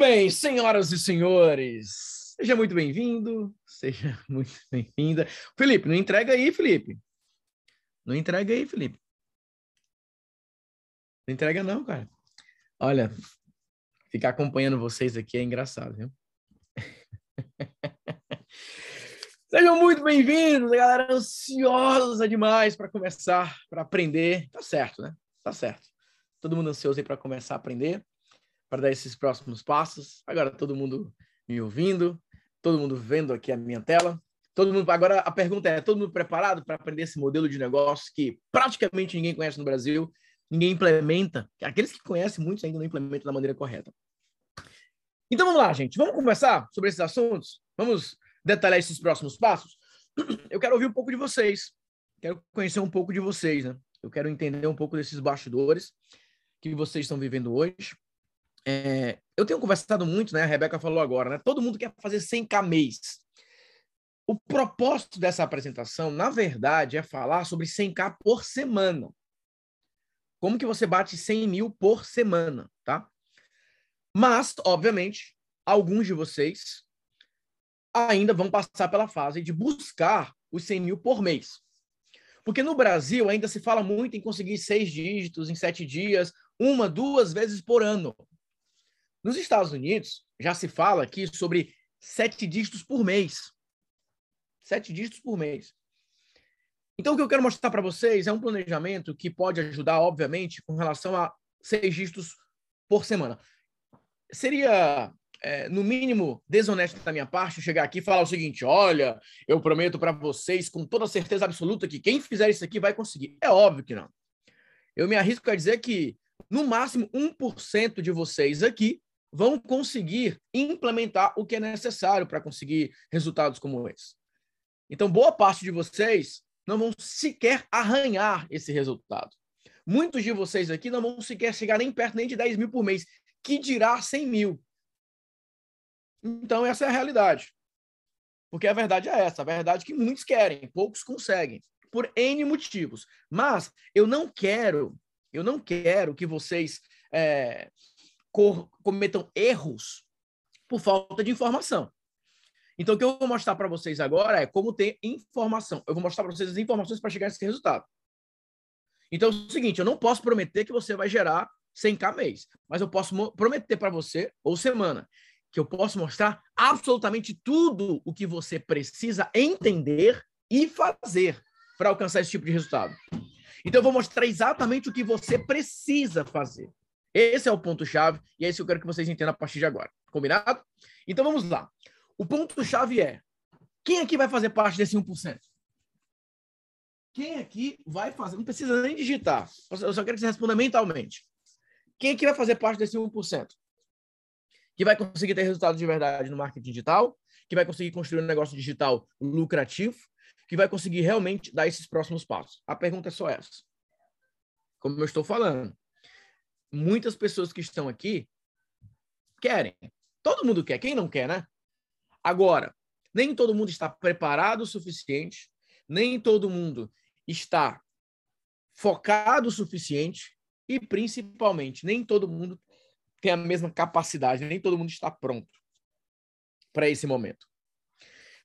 bem, senhoras e senhores, seja muito bem-vindo, seja muito bem-vinda. Felipe, não entrega aí, Felipe. Não entrega aí, Felipe. Não entrega não, cara. Olha, ficar acompanhando vocês aqui é engraçado, viu? Sejam muito bem-vindos, galera ansiosa demais para começar, para aprender. Tá certo, né? Tá certo. Todo mundo ansioso aí para começar a aprender para dar esses próximos passos. Agora todo mundo me ouvindo, todo mundo vendo aqui a minha tela. Todo mundo agora a pergunta é: todo mundo preparado para aprender esse modelo de negócio que praticamente ninguém conhece no Brasil, ninguém implementa. Aqueles que conhecem muitos ainda não implementam da maneira correta. Então vamos lá, gente. Vamos conversar sobre esses assuntos. Vamos detalhar esses próximos passos. Eu quero ouvir um pouco de vocês. Quero conhecer um pouco de vocês, né? Eu quero entender um pouco desses bastidores que vocês estão vivendo hoje. É, eu tenho conversado muito, né? A Rebeca falou agora, né? Todo mundo quer fazer 100k mês. O propósito dessa apresentação, na verdade, é falar sobre 100k por semana. Como que você bate 100 mil por semana, tá? Mas, obviamente, alguns de vocês ainda vão passar pela fase de buscar os 100 mil por mês. Porque no Brasil ainda se fala muito em conseguir seis dígitos em sete dias, uma, duas vezes por ano. Nos Estados Unidos, já se fala aqui sobre sete dígitos por mês. Sete dígitos por mês. Então, o que eu quero mostrar para vocês é um planejamento que pode ajudar, obviamente, com relação a seis dígitos por semana. Seria, é, no mínimo, desonesto da minha parte chegar aqui e falar o seguinte: olha, eu prometo para vocês com toda certeza absoluta que quem fizer isso aqui vai conseguir. É óbvio que não. Eu me arrisco a dizer que, no máximo, 1% de vocês aqui vão conseguir implementar o que é necessário para conseguir resultados como esse. Então, boa parte de vocês não vão sequer arranhar esse resultado. Muitos de vocês aqui não vão sequer chegar nem perto nem de 10 mil por mês, que dirá 100 mil. Então, essa é a realidade. Porque a verdade é essa, a verdade é que muitos querem, poucos conseguem, por N motivos. Mas eu não quero, eu não quero que vocês é, cometam erros por falta de informação. Então, o que eu vou mostrar para vocês agora é como ter informação. Eu vou mostrar para vocês as informações para chegar nesse resultado. Então, é o seguinte, eu não posso prometer que você vai gerar 100k mês, mas eu posso prometer para você, ou semana, que eu posso mostrar absolutamente tudo o que você precisa entender e fazer para alcançar esse tipo de resultado. Então, eu vou mostrar exatamente o que você precisa fazer. Esse é o ponto-chave e é isso que eu quero que vocês entendam a partir de agora. Combinado? Então vamos lá. O ponto-chave é: quem aqui vai fazer parte desse 1%? Quem aqui vai fazer? Não precisa nem digitar. Eu só quero que você responda mentalmente. Quem aqui vai fazer parte desse 1%? Que vai conseguir ter resultado de verdade no marketing digital, que vai conseguir construir um negócio digital lucrativo, que vai conseguir realmente dar esses próximos passos. A pergunta é só essa. Como eu estou falando, muitas pessoas que estão aqui querem. Todo mundo quer, quem não quer, né? Agora, nem todo mundo está preparado o suficiente, nem todo mundo está focado o suficiente e, principalmente, nem todo mundo tem a mesma capacidade, nem todo mundo está pronto para esse momento.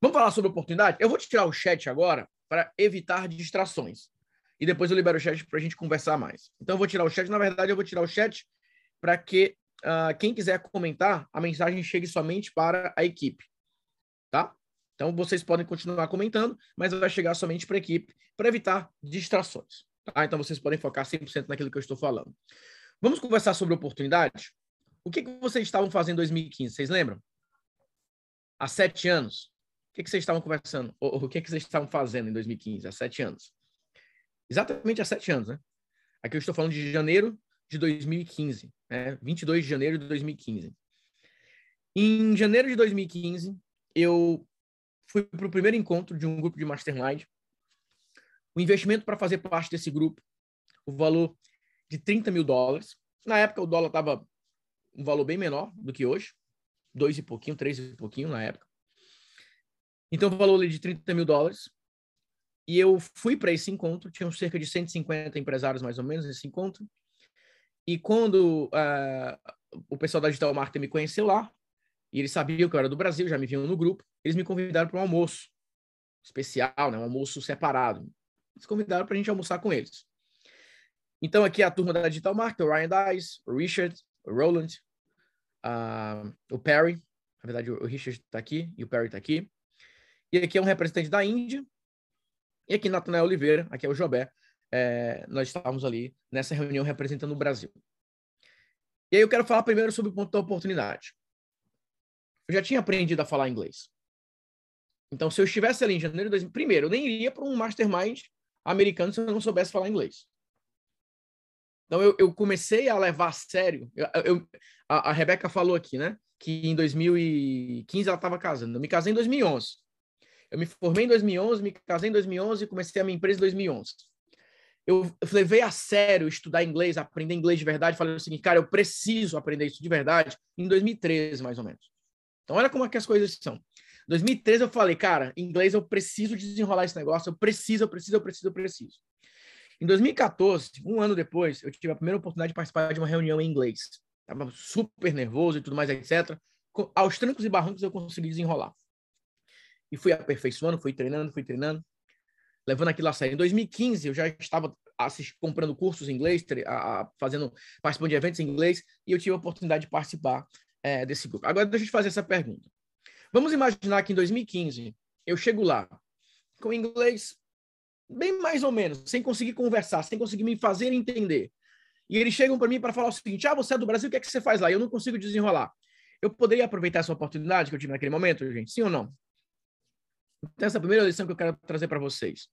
Vamos falar sobre oportunidade? Eu vou tirar o chat agora para evitar distrações e depois eu libero o chat para a gente conversar mais. Então eu vou tirar o chat. Na verdade, eu vou tirar o chat para que uh, quem quiser comentar, a mensagem chegue somente para a equipe. Tá? Então vocês podem continuar comentando, mas vai chegar somente para a equipe para evitar distrações. Tá? Então vocês podem focar 100% naquilo que eu estou falando. Vamos conversar sobre oportunidade? O que, que vocês estavam fazendo em 2015? Vocês lembram? Há sete anos. O que, que vocês estavam conversando? O, o que, que vocês estavam fazendo em 2015? Há sete anos exatamente há sete anos, né? Aqui eu estou falando de janeiro de 2015, né? 22 de janeiro de 2015. Em janeiro de 2015, eu fui para o primeiro encontro de um grupo de mastermind. O investimento para fazer parte desse grupo, o valor de 30 mil dólares. Na época, o dólar estava um valor bem menor do que hoje, dois e pouquinho, três e pouquinho na época. Então, o valor de 30 mil dólares. E eu fui para esse encontro, tinham cerca de 150 empresários mais ou menos nesse encontro. E quando uh, o pessoal da Digital Marketing me conheceu lá, e eles sabiam que eu era do Brasil, já me viam no grupo. Eles me convidaram para um almoço especial, né? um almoço separado. Eles convidaram para a gente almoçar com eles. Então, aqui é a turma da Digital Marketing, o Ryan Dice, o Richard, o Roland, uh, o Perry. Na verdade, o Richard está aqui e o Perry está aqui. E aqui é um representante da Índia. E aqui, Natanael Oliveira, aqui é o Jobé. É, nós estávamos ali nessa reunião representando o Brasil. E aí eu quero falar primeiro sobre o ponto da oportunidade. Eu já tinha aprendido a falar inglês. Então, se eu estivesse ali em janeiro de 2000, primeiro, eu nem iria para um mastermind americano se eu não soubesse falar inglês. Então, eu, eu comecei a levar a sério. Eu, eu, a, a Rebeca falou aqui, né? Que em 2015 ela estava casando. Eu me casei em 2011. Eu me formei em 2011, me casei em 2011 e comecei a minha empresa em 2011. Eu, levei a sério estudar inglês, aprender inglês de verdade. Falei o seguinte, cara, eu preciso aprender isso de verdade em 2013, mais ou menos. Então, olha como é que as coisas são. 2013 eu falei, cara, inglês eu preciso desenrolar esse negócio, eu preciso, eu preciso, eu preciso, eu preciso. Em 2014, um ano depois, eu tive a primeira oportunidade de participar de uma reunião em inglês. Tava super nervoso e tudo mais, etc. Aos trancos e barrancos eu consegui desenrolar. E fui aperfeiçoando, fui treinando, fui treinando, levando aquilo a sério. Em 2015, eu já estava comprando cursos em inglês, a, fazendo, participando de eventos em inglês, e eu tive a oportunidade de participar é, desse grupo. Agora, deixa eu te fazer essa pergunta. Vamos imaginar que em 2015 eu chego lá com inglês bem mais ou menos, sem conseguir conversar, sem conseguir me fazer entender. E eles chegam para mim para falar o seguinte: ah, você é do Brasil, o que é que você faz lá? Eu não consigo desenrolar. Eu poderia aproveitar essa oportunidade que eu tive naquele momento, gente? Sim ou não? Então, essa é a primeira lição que eu quero trazer para vocês.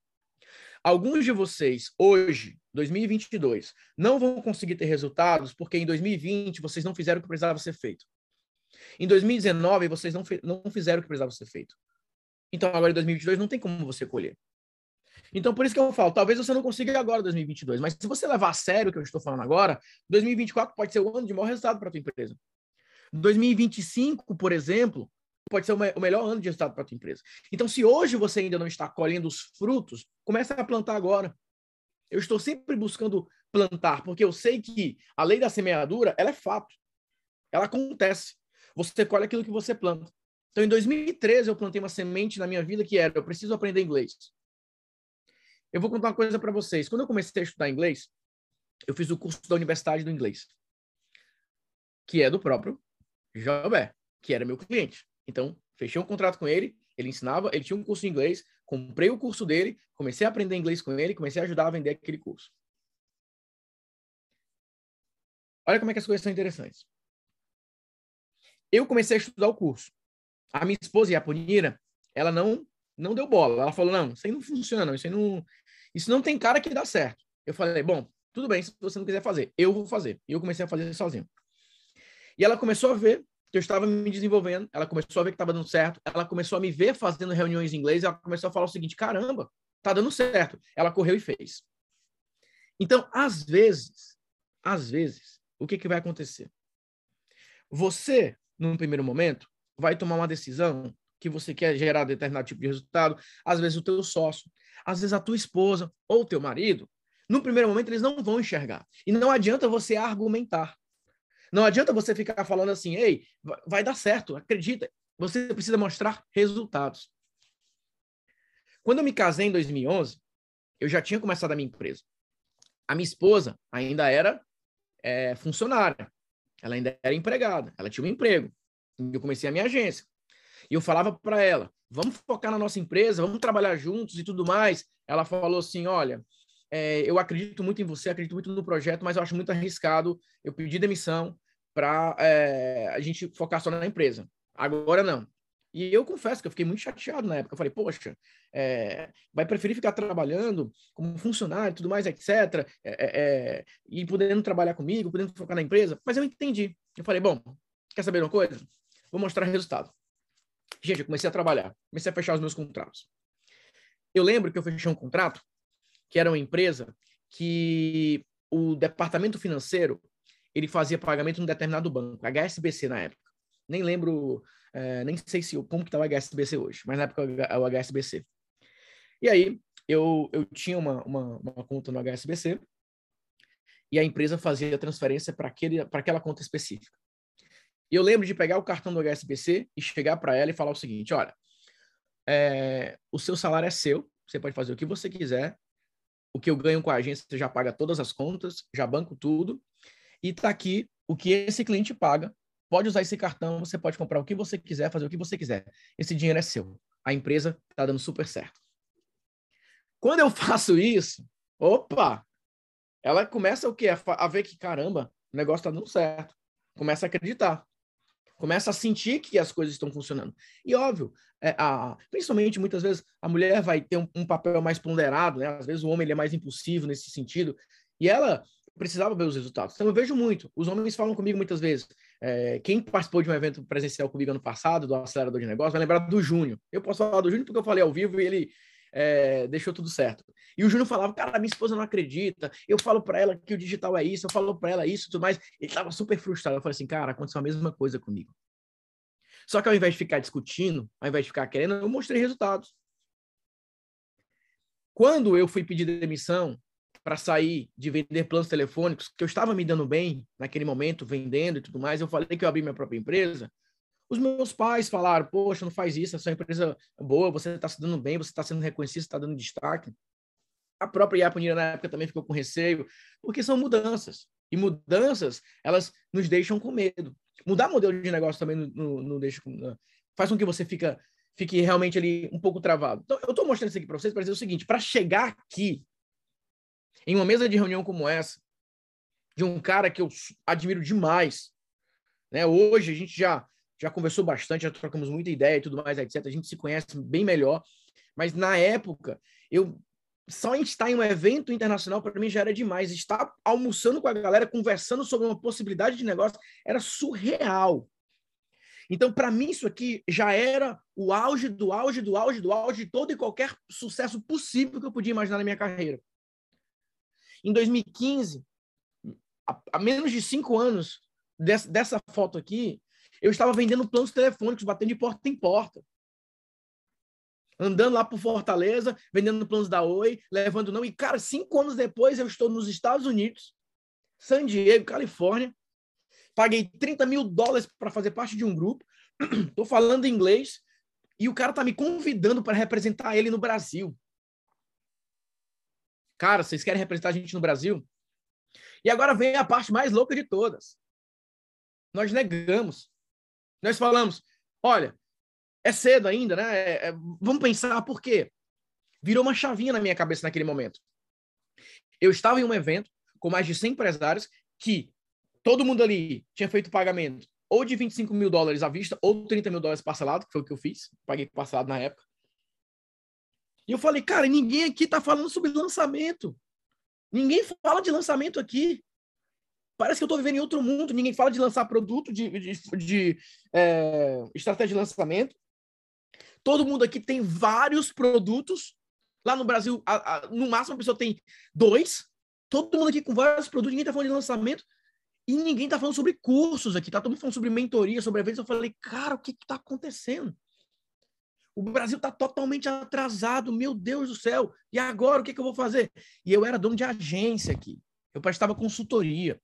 Alguns de vocês, hoje, 2022, não vão conseguir ter resultados porque em 2020 vocês não fizeram o que precisava ser feito. Em 2019, vocês não, não fizeram o que precisava ser feito. Então, agora em 2022, não tem como você colher. Então, por isso que eu falo, talvez você não consiga agora 2022, mas se você levar a sério o que eu estou falando agora, 2024 pode ser o ano de maior resultado para a tua empresa. 2025, por exemplo, pode ser o, melhor ano de resultado para a tua empresa. Então, se hoje você ainda não está colhendo os frutos, comece a plantar agora. Eu estou sempre buscando plantar, porque eu sei que a lei da semeadura, ela é fato. Ela acontece. Você colhe aquilo que você planta. Então, em 2013, eu plantei uma semente na minha vida que era: eu preciso aprender inglês. Eu vou contar uma coisa para vocês. Quando eu comecei a estudar inglês, eu fiz o curso da Universidade do Inglês, que é do próprio Jobé, que era meu cliente. Então, fechei um contrato com ele, ele ensinava, ele tinha um curso de inglês, comprei o curso dele, comecei a aprender inglês com ele, comecei a ajudar a vender aquele curso. Olha como é que as coisas são interessantes. Eu comecei a estudar o curso. A minha esposa, a Yaponira, ela não não deu bola. Ela falou: "Não, isso aí não funciona, não. isso aí não isso não tem cara que dá certo". Eu falei: "Bom, tudo bem, se você não quiser fazer, eu vou fazer". E eu comecei a fazer sozinho. E ela começou a ver que eu estava me desenvolvendo, ela começou a ver que estava dando certo, ela começou a me ver fazendo reuniões em inglês, ela começou a falar o seguinte: "Caramba, tá dando certo". Ela correu e fez. Então, às vezes, às vezes, o que que vai acontecer? Você num primeiro momento, vai tomar uma decisão que você quer gerar determinado tipo de resultado, às vezes o teu sócio, às vezes a tua esposa ou o teu marido, no primeiro momento eles não vão enxergar. E não adianta você argumentar. Não adianta você ficar falando assim, ei, vai dar certo, acredita. Você precisa mostrar resultados. Quando eu me casei em 2011, eu já tinha começado a minha empresa. A minha esposa ainda era é, funcionária. Ela ainda era empregada, ela tinha um emprego. Eu comecei a minha agência. E eu falava para ela: vamos focar na nossa empresa, vamos trabalhar juntos e tudo mais. Ela falou assim: olha, é, eu acredito muito em você, acredito muito no projeto, mas eu acho muito arriscado eu pedir demissão para é, a gente focar só na empresa. Agora não. E eu confesso que eu fiquei muito chateado na época. Eu falei, poxa, é, vai preferir ficar trabalhando como funcionário tudo mais, etc. É, é, e podendo trabalhar comigo, podendo focar na empresa. Mas eu entendi. Eu falei, bom, quer saber uma coisa? Vou mostrar resultado. Gente, eu comecei a trabalhar, comecei a fechar os meus contratos. Eu lembro que eu fechei um contrato que era uma empresa que o departamento financeiro ele fazia pagamento num determinado banco, HSBC na época. Nem lembro é, nem sei se como que tá o HSBC hoje, mas na época é o HSBC. E aí eu, eu tinha uma, uma, uma conta no HSBC e a empresa fazia a transferência para aquela conta específica. E eu lembro de pegar o cartão do HSBC e chegar para ela e falar o seguinte: olha, é, o seu salário é seu, você pode fazer o que você quiser. O que eu ganho com a agência, já paga todas as contas, já banco tudo. E está aqui o que esse cliente paga. Pode usar esse cartão, você pode comprar o que você quiser, fazer o que você quiser. Esse dinheiro é seu. A empresa está dando super certo. Quando eu faço isso, opa, ela começa o quê? A, ver que, caramba, o negócio está dando certo. Começa a acreditar. Começa a sentir que as coisas estão funcionando. E óbvio, é, a, principalmente muitas vezes a mulher vai ter um, um papel mais ponderado, né? Às vezes o homem ele é mais impulsivo nesse sentido. E ela precisava ver os resultados. Então eu vejo muito. Os homens falam comigo muitas vezes. É, quem participou de um evento presencial comigo ano passado, do acelerador de negócio, vai lembrar do Júnior. Eu posso falar do Júnior porque eu falei ao vivo e ele é, deixou tudo certo. E o Júnior falava, cara, minha esposa não acredita, eu falo para ela que o digital é isso, eu falo para ela isso e tudo mais. Ele estava super frustrado. Eu falei assim, cara, aconteceu a mesma coisa comigo. Só que ao invés de ficar discutindo, ao invés de ficar querendo, eu mostrei resultados. Quando eu fui pedir demissão para sair de vender planos telefônicos, que eu estava me dando bem naquele momento, vendendo e tudo mais, eu falei que eu abri minha própria empresa. Os meus pais falaram: Poxa, não faz isso, essa empresa é boa, você está se dando bem, você está sendo reconhecido, está dando destaque. A própria Iaponira, na época, também ficou com receio, porque são mudanças. E mudanças, elas nos deixam com medo. Mudar modelo de negócio também não, deixa. Faz com que você fica, fique realmente ali um pouco travado. Então, eu estou mostrando isso aqui para vocês para dizer o seguinte: para chegar aqui, em uma mesa de reunião como essa, de um cara que eu admiro demais, né? Hoje a gente já já conversou bastante, já trocamos muita ideia e tudo mais, etc. A gente se conhece bem melhor. Mas na época, eu só estar em um evento internacional para mim já era demais. Estar almoçando com a galera, conversando sobre uma possibilidade de negócio, era surreal. Então, para mim, isso aqui já era o auge do auge do auge do auge de todo e qualquer sucesso possível que eu podia imaginar na minha carreira. Em 2015, a, menos de cinco anos dessa, dessa foto aqui, eu estava vendendo planos telefônicos, batendo de porta em porta. Andando lá por Fortaleza, vendendo planos da Oi, levando não. E, cara, cinco anos depois eu estou nos Estados Unidos, San Diego, Califórnia. Paguei 30 mil dólares para fazer parte de um grupo. Estou falando inglês. E o cara está me convidando para representar ele no Brasil. Cara, vocês querem representar a gente no Brasil? E agora vem a parte mais louca de todas. Nós negamos. Nós falamos, olha, é cedo ainda, né? É, é, vamos pensar por quê? Virou uma chavinha na minha cabeça naquele momento. Eu estava em um evento com mais de 100 empresários que todo mundo ali tinha feito pagamento ou de 25 mil dólares à vista ou 30 mil dólares parcelado, que foi o que eu fiz. Paguei parcelado na época. E eu falei, cara, ninguém aqui está falando sobre lançamento. Ninguém fala de lançamento aqui. Parece que eu estou vivendo em outro mundo. Ninguém fala de lançar produto, de, de, de é, estratégia de lançamento. Todo mundo aqui tem vários produtos. Lá no Brasil, a, a, no máximo a pessoa tem dois. Todo mundo aqui com vários produtos. Ninguém está falando de lançamento. E ninguém está falando sobre cursos aqui. Tá todo mundo falando sobre mentoria, sobre eventos. Eu falei, cara, o que está acontecendo? O Brasil está totalmente atrasado, meu Deus do céu. E agora o que, que eu vou fazer? E eu era dono de agência aqui. Eu prestava consultoria.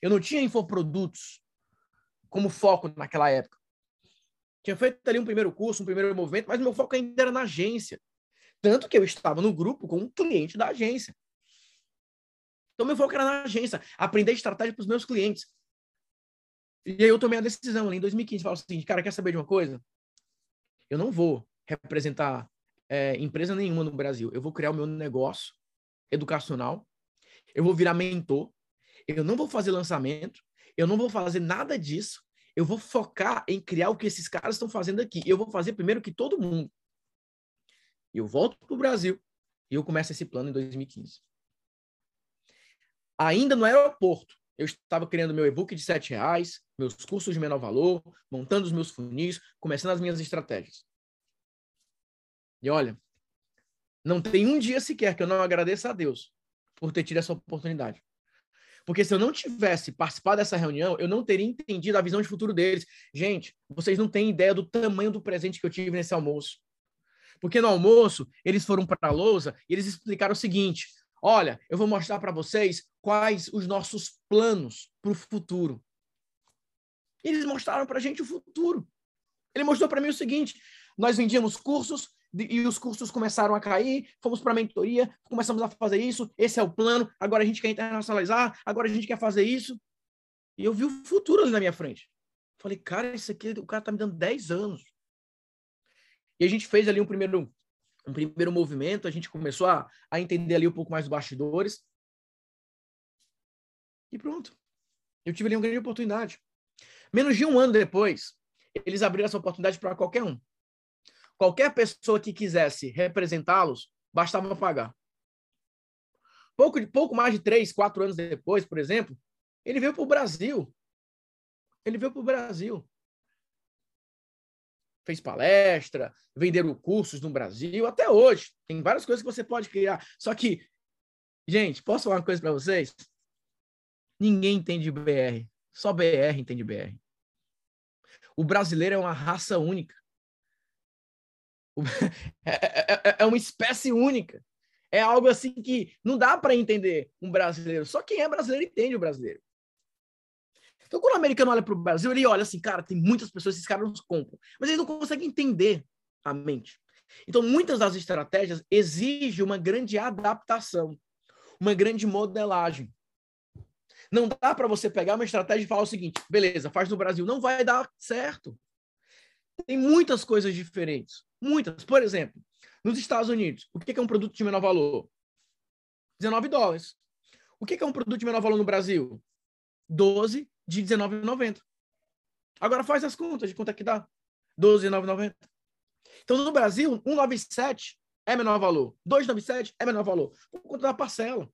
Eu não tinha infoprodutos como foco naquela época. Tinha feito ali um primeiro curso, um primeiro movimento, mas meu foco ainda era na agência. Tanto que eu estava no grupo com um cliente da agência. Então, meu foco era na agência, aprender estratégia para os meus clientes. E aí eu tomei a decisão ali em 2015, falei assim, cara, quer saber de uma coisa? Eu não vou representar é, empresa nenhuma no Brasil. Eu vou criar o meu negócio educacional, eu vou virar mentor, eu não vou fazer lançamento, eu não vou fazer nada disso. Eu vou focar em criar o que esses caras estão fazendo aqui. Eu vou fazer primeiro que todo mundo. Eu volto para o Brasil e eu começo esse plano em 2015. Ainda no aeroporto, eu estava criando meu e-book de sete reais, meus cursos de menor valor, montando os meus funis, começando as minhas estratégias. E olha, não tem um dia sequer que eu não agradeça a Deus por ter tido essa oportunidade. Porque se eu não tivesse participado dessa reunião, eu não teria entendido a visão de futuro deles. Gente, vocês não têm ideia do tamanho do presente que eu tive nesse almoço. Porque no almoço, eles foram para a lousa e eles explicaram o seguinte: olha, eu vou mostrar para vocês quais os nossos planos para o futuro. Eles mostraram para a gente o futuro. Ele mostrou para mim o seguinte: nós vendíamos cursos e os cursos começaram a cair, fomos para a mentoria, começamos a fazer isso, esse é o plano, agora a gente quer internacionalizar, agora a gente quer fazer isso. E eu vi o futuro ali na minha frente. Falei, cara, isso aqui, o cara tá me dando 10 anos. E a gente fez ali um primeiro, um primeiro movimento, a gente começou a, a entender ali um pouco mais dos bastidores. E pronto. Eu tive ali uma grande oportunidade. Menos de um ano depois, eles abriram essa oportunidade para qualquer um. Qualquer pessoa que quisesse representá-los, bastava pagar. Pouco, pouco mais de três, quatro anos depois, por exemplo, ele veio para o Brasil. Ele veio para o Brasil. Fez palestra, venderam cursos no Brasil, até hoje. Tem várias coisas que você pode criar. Só que, gente, posso falar uma coisa para vocês? Ninguém entende BR. Só BR entende BR. O brasileiro é uma raça única. É, é, é, é uma espécie única. É algo assim que não dá para entender um brasileiro. Só quem é brasileiro entende o brasileiro. Então, quando o americano olha para o Brasil, ele olha assim, cara, tem muitas pessoas, esses caras nos compram. Mas eles não conseguem entender a mente. Então, muitas das estratégias exigem uma grande adaptação, uma grande modelagem. Não dá para você pegar uma estratégia e falar o seguinte: beleza, faz no Brasil. Não vai dar certo. Tem muitas coisas diferentes. Muitas. Por exemplo, nos Estados Unidos, o que é um produto de menor valor? 19 dólares. O que é um produto de menor valor no Brasil? 12 de 19,90. Agora faz as contas de quanto é que dá. 12,990. Então, no Brasil, 197 é menor valor. 297 é menor valor. Por conta da parcela.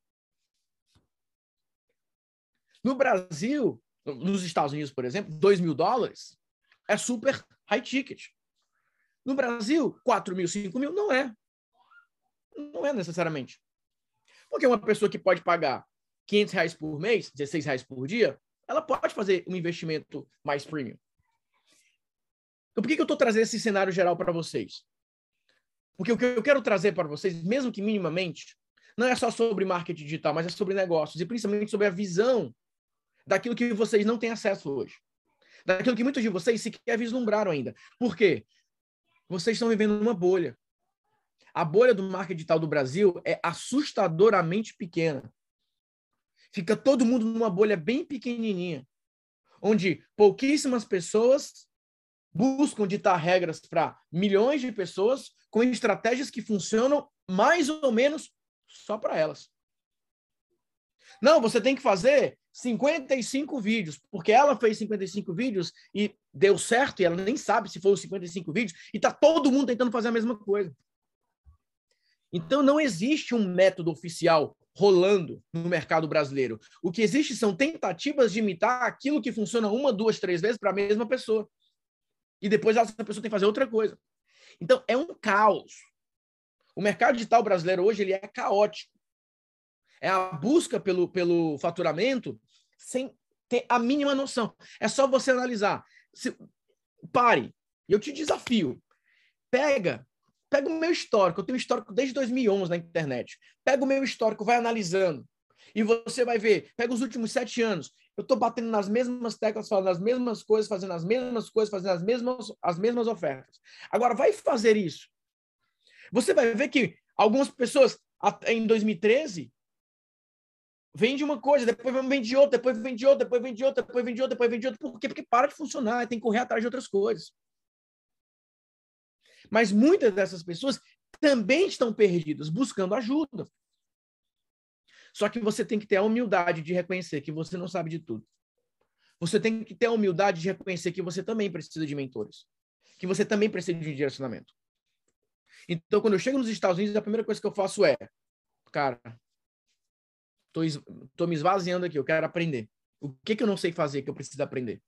No Brasil, nos Estados Unidos, por exemplo, 2 mil dólares é super high ticket. No Brasil, 4 mil, 5 mil não é. Não é necessariamente. Porque uma pessoa que pode pagar 500 reais por mês, 16 reais por dia, ela pode fazer um investimento mais premium. Então, por que, que eu estou trazendo esse cenário geral para vocês? Porque o que eu quero trazer para vocês, mesmo que minimamente, não é só sobre marketing digital, mas é sobre negócios e principalmente sobre a visão daquilo que vocês não têm acesso hoje. Daquilo que muitos de vocês sequer vislumbraram ainda. Por quê? Vocês estão vivendo numa bolha. A bolha do marketing digital do Brasil é assustadoramente pequena. Fica todo mundo numa bolha bem pequenininha, onde pouquíssimas pessoas buscam ditar regras para milhões de pessoas com estratégias que funcionam mais ou menos só para elas. Não, você tem que fazer 55 vídeos, porque ela fez 55 vídeos e deu certo, e ela nem sabe se foram 55 vídeos, e tá todo mundo tentando fazer a mesma coisa. Então não existe um método oficial rolando no mercado brasileiro. O que existe são tentativas de imitar aquilo que funciona uma, duas, três vezes para a mesma pessoa. E depois essa pessoa tem que fazer outra coisa. Então é um caos. O mercado digital brasileiro hoje ele é caótico. É a busca pelo, pelo faturamento sem ter a mínima noção. É só você analisar. Se, pare. Eu te desafio. Pega, pega o meu histórico. Eu tenho histórico desde 2011 na internet. Pega o meu histórico, vai analisando. E você vai ver. Pega os últimos sete anos. Eu estou batendo nas mesmas teclas, falando as mesmas coisas, fazendo as mesmas coisas, fazendo as mesmas, as mesmas ofertas. Agora, vai fazer isso. Você vai ver que algumas pessoas, em 2013, vende uma coisa, depois vende outra, depois vende outra, depois vende outra, depois vende outra, depois vende outra. Por quê? Porque para de funcionar, tem que correr atrás de outras coisas. Mas muitas dessas pessoas também estão perdidas, buscando ajuda. Só que você tem que ter a humildade de reconhecer que você não sabe de tudo. Você tem que ter a humildade de reconhecer que você também precisa de mentores. Que você também precisa de direcionamento. Então, quando eu chego nos Estados Unidos, a primeira coisa que eu faço é, cara, Estou me esvaziando aqui, eu quero aprender. O que, que eu não sei fazer que eu preciso aprender?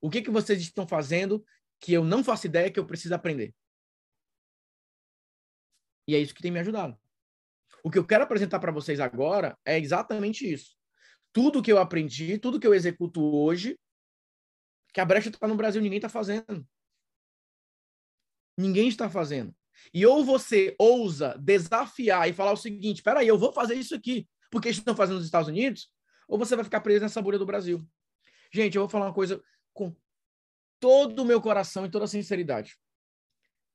O que, que vocês estão fazendo que eu não faço ideia que eu preciso aprender? E é isso que tem me ajudado. O que eu quero apresentar para vocês agora é exatamente isso. Tudo que eu aprendi, tudo que eu executo hoje, que a brecha está no Brasil, ninguém está fazendo. Ninguém está fazendo. E ou você ousa desafiar e falar o seguinte: peraí, eu vou fazer isso aqui porque estão fazendo nos Estados Unidos, ou você vai ficar preso nessa bolha do Brasil. Gente, eu vou falar uma coisa com todo o meu coração e toda a sinceridade.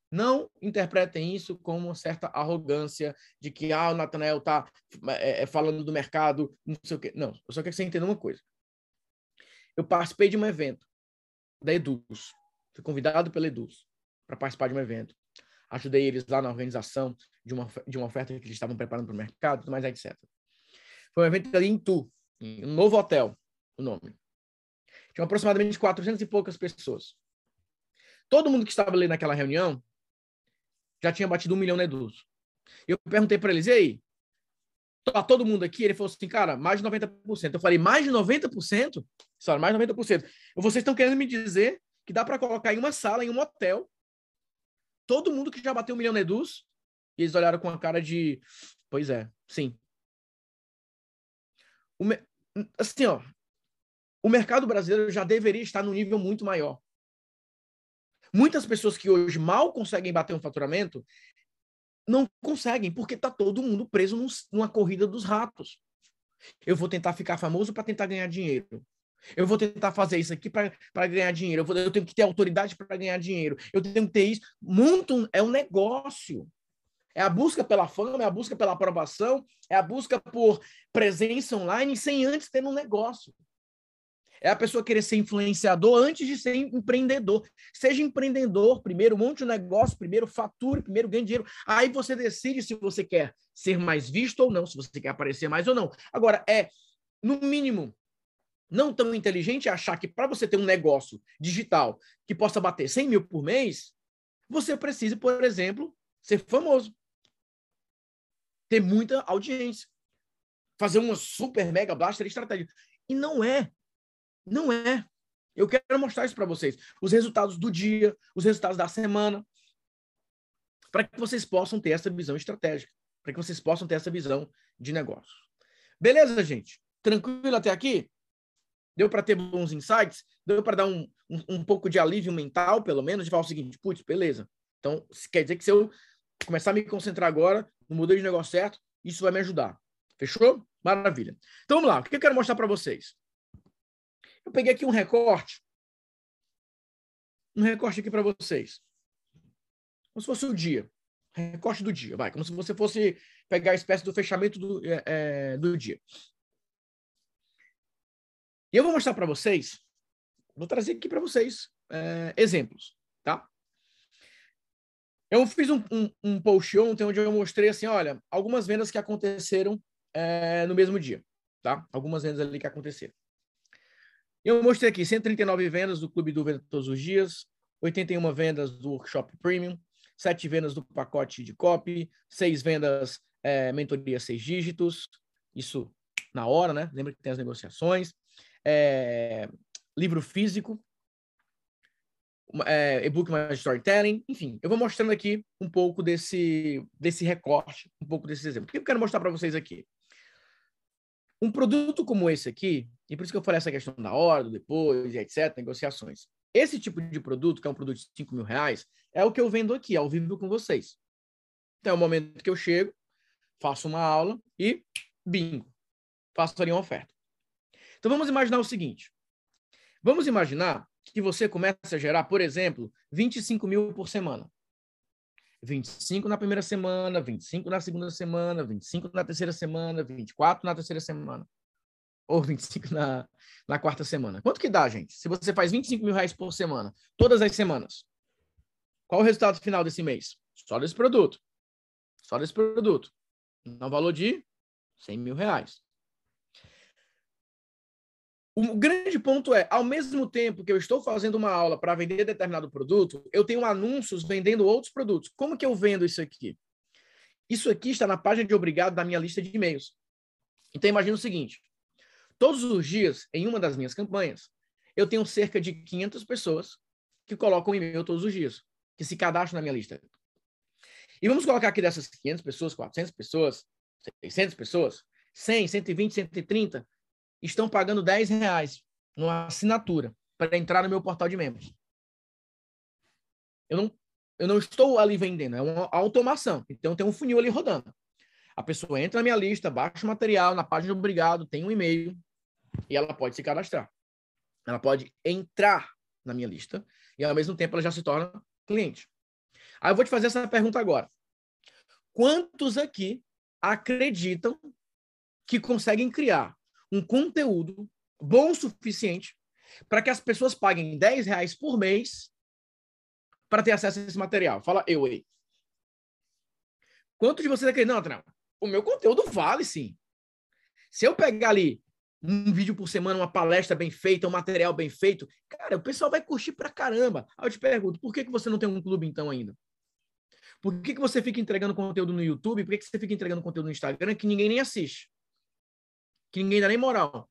Não interpretem isso como uma certa arrogância de que ah, o Natanael está é, é, falando do mercado, não sei o quê. Não, eu só quero que você entenda uma coisa. Eu participei de um evento da Eduz. Fui convidado pela Eduz para participar de um evento. Ajudei eles lá na organização de uma, de uma oferta que eles estavam preparando para o mercado, mais etc. Foi um evento ali em Tu, um novo hotel, o nome. Tinha aproximadamente 400 e poucas pessoas. Todo mundo que estava ali naquela reunião já tinha batido um milhão de edus. Eu perguntei para eles, e aí? Tá todo mundo aqui? Ele falou assim, cara, mais de 90%. Eu falei, mais de 90%? Senhora, mais de 90%. Vocês estão querendo me dizer que dá para colocar em uma sala, em um hotel, todo mundo que já bateu um milhão de edus? E eles olharam com a cara de, pois é, sim. Me... Assim, ó, o mercado brasileiro já deveria estar num nível muito maior. Muitas pessoas que hoje mal conseguem bater um faturamento não conseguem, porque está todo mundo preso num, numa corrida dos ratos. Eu vou tentar ficar famoso para tentar ganhar dinheiro. Eu vou tentar fazer isso aqui para ganhar dinheiro. Eu, vou, eu, tenho que ter autoridade para ganhar dinheiro. Eu tenho que ter isso. Muito é um negócio. É a busca pela fama, é a busca pela aprovação, é a busca por presença online sem antes ter um negócio. É a pessoa querer ser influenciador antes de ser empreendedor. Seja empreendedor primeiro, monte um negócio primeiro, fature primeiro, ganhe dinheiro. Aí você decide se você quer ser mais visto ou não, se você quer aparecer mais ou não. Agora, é, no mínimo, não tão inteligente achar que para você ter um negócio digital que possa bater 100 mil por mês, você precisa, por exemplo, ser famoso. Ter muita audiência. Fazer uma super mega blaster estratégia. E não é. Não é. Eu quero mostrar isso para vocês. Os resultados do dia, os resultados da semana, para que vocês possam ter essa visão estratégica, para que vocês possam ter essa visão de negócio. Beleza, gente? Tranquilo até aqui? Deu para ter bons insights? Deu para dar um, um, um, pouco de alívio mental, pelo menos, de falar o seguinte: putz, beleza. Então, quer dizer que se eu começar a me concentrar agora no modelo de negócio certo, isso vai me ajudar. Fechou? Maravilha. Então, vamos lá. O que eu quero mostrar para vocês? Eu peguei aqui um recorte. Um recorte aqui para vocês. Como se fosse o dia. Recorte do dia, vai. Como se você fosse pegar a espécie do fechamento do, é, é do dia. E eu vou mostrar para vocês, vou trazer aqui para vocês é, exemplos, tá? Eu fiz um, um, um, post ontem onde eu mostrei assim, olha, algumas vendas que aconteceram é, no mesmo dia, tá? Algumas vendas ali que aconteceram. Eu mostrei aqui 139 vendas do Clube do Venda Todos os Dias, 81 vendas do Workshop Premium, 7 vendas do pacote de copy, 6 vendas é, mentoria 6 dígitos, isso na hora, né? Lembra que tem as negociações. É, livro físico, é, e-book mais storytelling, enfim, eu vou mostrando aqui um pouco desse, desse recorte, um pouco desse exemplo. O que eu quero mostrar para vocês aqui? Um produto como esse aqui, e por isso que eu falei essa questão da do depois, etc., negociações. Esse tipo de produto, que é um produto de 5 mil reais, é o que eu vendo aqui, ao vivo com vocês. Então, é o momento que eu chego, faço uma aula e bingo, faço ali uma oferta. Então, vamos imaginar o seguinte. Vamos imaginar que você começa a gerar, por exemplo, 25 mil por semana. 25 na primeira semana, 25 na segunda semana, 25 na terceira semana, 24 na terceira semana. Ou 25 na, na quarta semana. Quanto que dá, gente? Se você faz 25 mil reais por semana, todas as semanas, qual o resultado final desse mês? Só desse produto. Só desse produto. No valor de 100 mil reais. O grande ponto é, ao mesmo tempo que eu estou fazendo uma aula para vender determinado produto, eu tenho anúncios vendendo outros produtos. Como que eu vendo isso aqui? Isso aqui está na página de obrigado da minha lista de e-mails. Então imagina o seguinte: todos os dias, em uma das minhas campanhas, eu tenho cerca de 500 pessoas que colocam e-mail todos os dias, que se cadastram na minha lista. E vamos colocar aqui dessas 500 pessoas, 400 pessoas, 600 pessoas, 100, 120, 130, estão pagando 10 reais numa assinatura para entrar no meu portal de membros. Eu não, eu não estou ali vendendo, é uma automação. Então tem um funil ali rodando. A pessoa entra na minha lista, baixa o material, na página do Obrigado, tem um e-mail e ela pode se cadastrar. ela pode entrar na minha lista e ao mesmo tempo ela já se torna cliente. Aí eu vou te fazer essa pergunta agora. Quantos aqui acreditam que conseguem criar um conteúdo bom o suficiente para que as pessoas paguem 10 reais por mês para ter acesso a esse material? Fala eu aí. Quantos de vocês acreditam? Não, Trão, o meu conteúdo vale sim. Se eu pegar ali um vídeo por semana, uma palestra bem feita, um material bem feito, cara, o pessoal vai curtir pra caramba. Aí eu te pergunto, por que, que você não tem um clube então ainda? Por que, que você fica entregando conteúdo no YouTube? Por que, que você fica entregando conteúdo no Instagram que ninguém nem assiste? Que ninguém dá nem moral?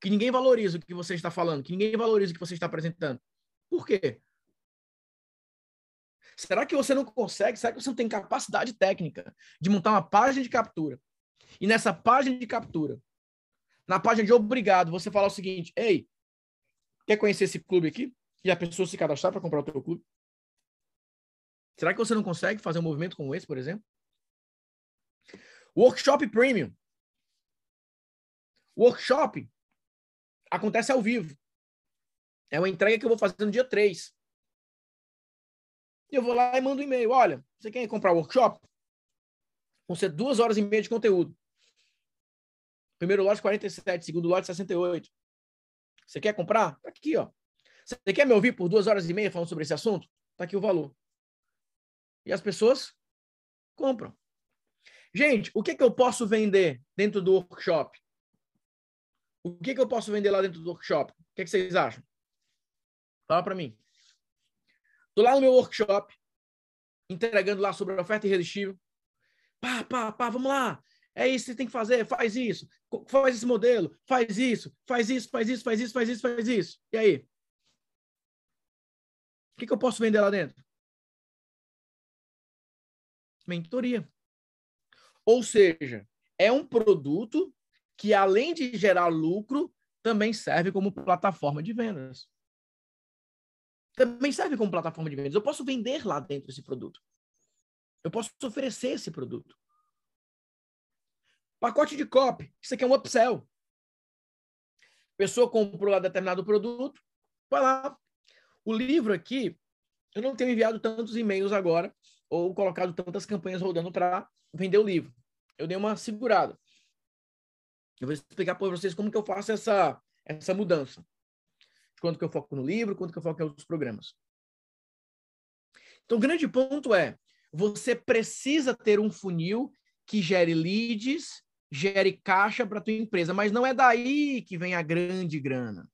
Que ninguém valoriza o que você está falando? Que ninguém valoriza o que você está apresentando? Por quê? Será que você não consegue? Será que você não tem capacidade técnica de montar uma página de captura? E nessa página de captura, na página de obrigado, você fala o seguinte: Ei, quer conhecer esse clube aqui? E a pessoa se cadastrar para comprar o teu clube? Será que você não consegue fazer um movimento como esse, por exemplo? Workshop Premium. Workshop acontece ao vivo. É uma entrega que eu vou fazer no dia 3. E eu vou lá e mando um e-mail. Olha, você quer comprar o workshop? Vão ser duas horas e meia de conteúdo. Primeiro lote 47, segundo lote 68. Você quer comprar? Tá aqui, ó. Você quer me ouvir por duas horas e meia falando sobre esse assunto? Tá aqui o valor. E as pessoas compram. Gente, o que, que eu posso vender dentro do workshop? O que, que eu posso vender lá dentro do workshop? O que, que vocês acham? Fala para mim. Estou lá no meu workshop, entregando lá sobre a oferta irresistível. Pá, pá, pá, vamos lá. É isso que tem que fazer, faz isso, faz esse modelo, faz isso, faz isso, faz isso, faz isso, faz isso, faz isso. E aí? O que, que eu posso vender lá dentro? Mentoria. Ou seja, é um produto que, além de gerar lucro, também serve como plataforma de vendas. Também serve como plataforma de vendas. Eu posso vender lá dentro esse produto. Eu posso oferecer esse produto. Pacote de copy. Isso aqui é um upsell. A pessoa comprou lá determinado produto, vai lá. O livro aqui, eu não tenho enviado tantos e-mails agora, ou colocado tantas campanhas rodando para vender o livro. Eu dei uma segurada. Eu vou explicar para vocês como que eu faço essa, essa mudança. Quanto que eu foco no livro, quanto que eu foco em outros programas. Então, o grande ponto é, você precisa ter um funil que gere leads gere caixa para tua empresa, mas não é daí que vem a grande grana.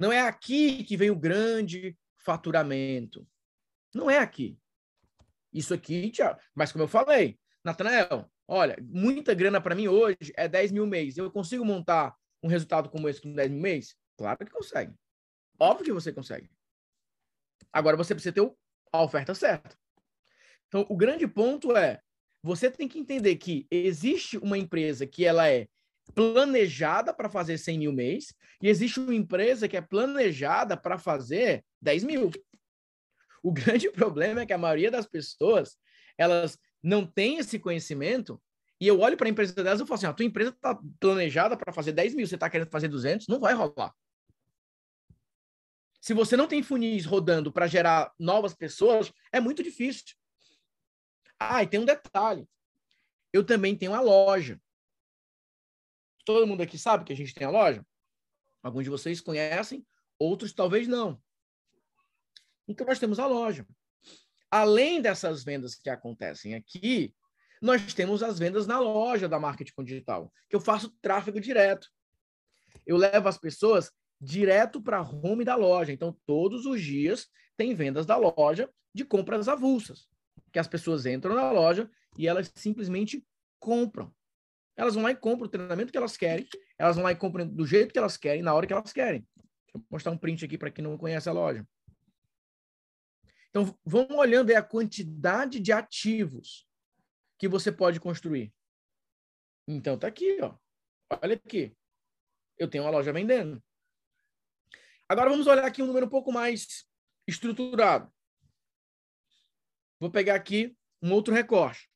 Não é aqui que vem o grande faturamento. Não é aqui. Isso aqui. Mas como eu falei, Natanael, olha, muita grana para mim hoje é 10 mil mês. Eu consigo montar um resultado como esse com 10 mil mês? Claro que consegue. Óbvio que você consegue. Agora você precisa ter a oferta certa. Então, o grande ponto é você tem que entender que existe uma empresa que ela é planejada para fazer 100 mil mês e existe uma empresa que é planejada para fazer 10 mil. O grande problema é que a maioria das pessoas, elas não tem esse conhecimento e eu olho para a empresa delas e falo assim, a tua empresa está planejada para fazer 10 mil, você está querendo fazer 200, não vai rolar. Se você não tem funis rodando para gerar novas pessoas, é muito difícil. Ah, e tem um detalhe. Eu também tenho a loja. Todo mundo aqui sabe que a gente tem a loja? Alguns de vocês conhecem, outros talvez não. Então nós temos a loja. Além dessas vendas que acontecem aqui, nós temos as vendas na loja da marketing digital, que eu faço tráfego direto. Eu levo as pessoas direto para a home da loja. Então, todos os dias tem vendas da loja de compras avulsas que as pessoas entram na loja e elas simplesmente compram. Elas vão lá e compram o treinamento que elas querem, elas vão lá e compram do jeito que elas querem, na hora que elas querem. Deixa eu mostrar um print aqui para quem não conhece a loja. Então, vamos olhando a quantidade de ativos que você pode construir. Então, tá aqui, ó. Olha aqui. Eu tenho uma loja vendendo. Agora vamos olhar aqui um número um pouco mais estruturado. Vou pegar aqui um outro recorte.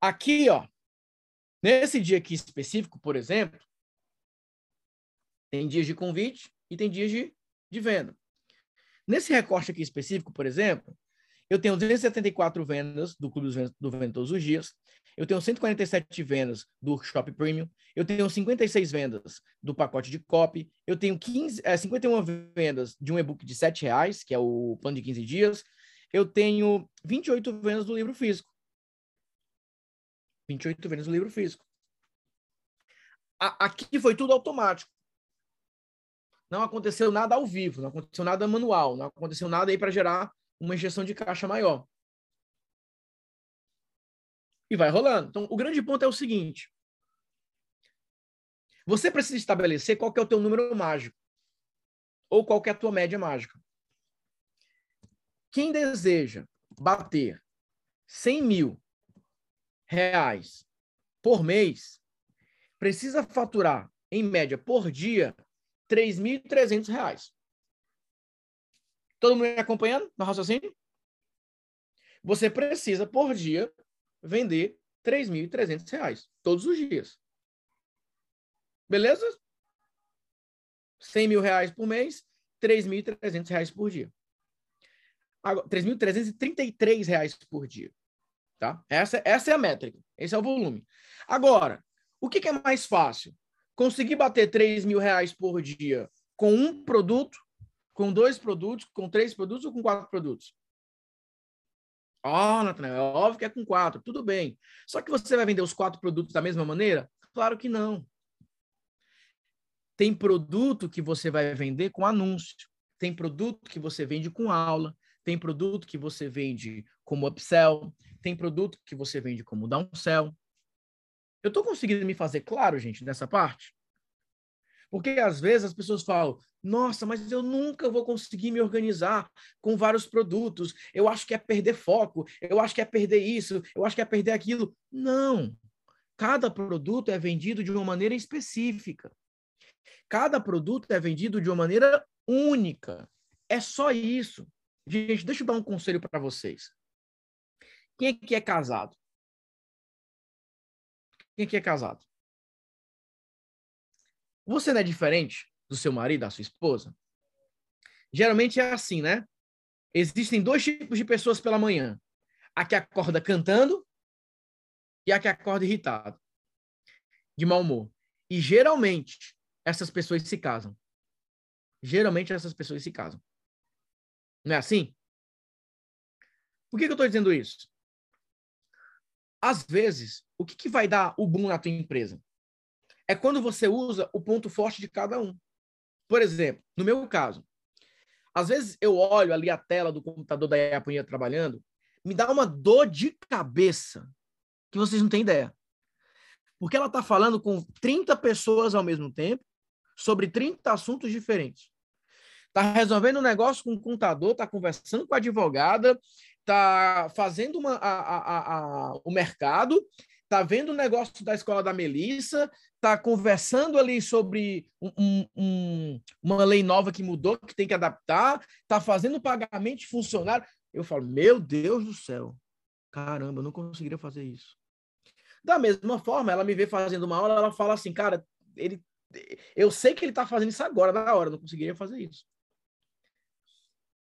Aqui, ó, nesse dia aqui específico, por exemplo, Tem dias de convite e tem dias de, de venda. Nesse recorte aqui específico, por exemplo, eu tenho 274 vendas do Clube do Venda Todos os Dias, eu tenho 147 vendas do Workshop Premium, eu tenho 56 vendas do pacote de copy, eu tenho 15, é, 51 vendas de um e-book de R$ reais, que é o plano de 15 dias, eu tenho 28 vendas do livro físico. 28 vendas do livro físico. A, aqui foi tudo automático. Não aconteceu nada ao vivo, não aconteceu nada manual, não aconteceu nada aí para gerar uma injeção de caixa maior. E vai rolando. Então, o grande ponto é o seguinte: você precisa estabelecer qual é o teu número mágico ou qual é a tua média mágica. Quem deseja bater 100 mil reais por mês precisa faturar, em média, por dia, 3.300 reais. Todo mundo me acompanhando no raciocínio? Você precisa, por dia, vender 3.300 reais. Todos os dias. Beleza? 100 mil reais por mês, 3.300 reais por dia. 3.333 reais por dia. Tá? Essa, essa é a métrica. Esse é o volume. Agora, o que, que é mais fácil? Conseguir bater 3 mil reais por dia com um produto, com dois produtos, com três produtos ou com quatro produtos? Ah, oh, Natanael, é óbvio que é com quatro, tudo bem. Só que você vai vender os quatro produtos da mesma maneira? Claro que não. Tem produto que você vai vender com anúncio, tem produto que você vende com aula, tem produto que você vende como upsell, tem produto que você vende como downsell. Eu estou conseguindo me fazer claro, gente, nessa parte? Porque às vezes as pessoas falam: nossa, mas eu nunca vou conseguir me organizar com vários produtos. Eu acho que é perder foco, eu acho que é perder isso, eu acho que é perder aquilo. Não. Cada produto é vendido de uma maneira específica. Cada produto é vendido de uma maneira única. É só isso. Gente, deixa eu dar um conselho para vocês. Quem aqui é casado? Quem aqui é casado? Você não é diferente do seu marido, da sua esposa? Geralmente é assim, né? Existem dois tipos de pessoas pela manhã: a que acorda cantando e a que acorda irritado, de mau humor. E geralmente essas pessoas se casam. Geralmente essas pessoas se casam. Não é assim? Por que, que eu estou dizendo isso? Às vezes, o que, que vai dar o boom na tua empresa? É quando você usa o ponto forte de cada um. Por exemplo, no meu caso, às vezes eu olho ali a tela do computador da Iaponia trabalhando, me dá uma dor de cabeça que vocês não têm ideia. Porque ela está falando com 30 pessoas ao mesmo tempo sobre 30 assuntos diferentes está resolvendo um negócio com o contador, está conversando com a advogada, está fazendo uma, a, a, a, o mercado, está vendo o negócio da escola da Melissa, está conversando ali sobre um, um, uma lei nova que mudou, que tem que adaptar, está fazendo pagamento de funcionário. Eu falo, meu Deus do céu, caramba, eu não conseguiria fazer isso. Da mesma forma, ela me vê fazendo uma aula, ela fala assim, cara, ele, eu sei que ele está fazendo isso agora, na hora, eu não conseguiria fazer isso.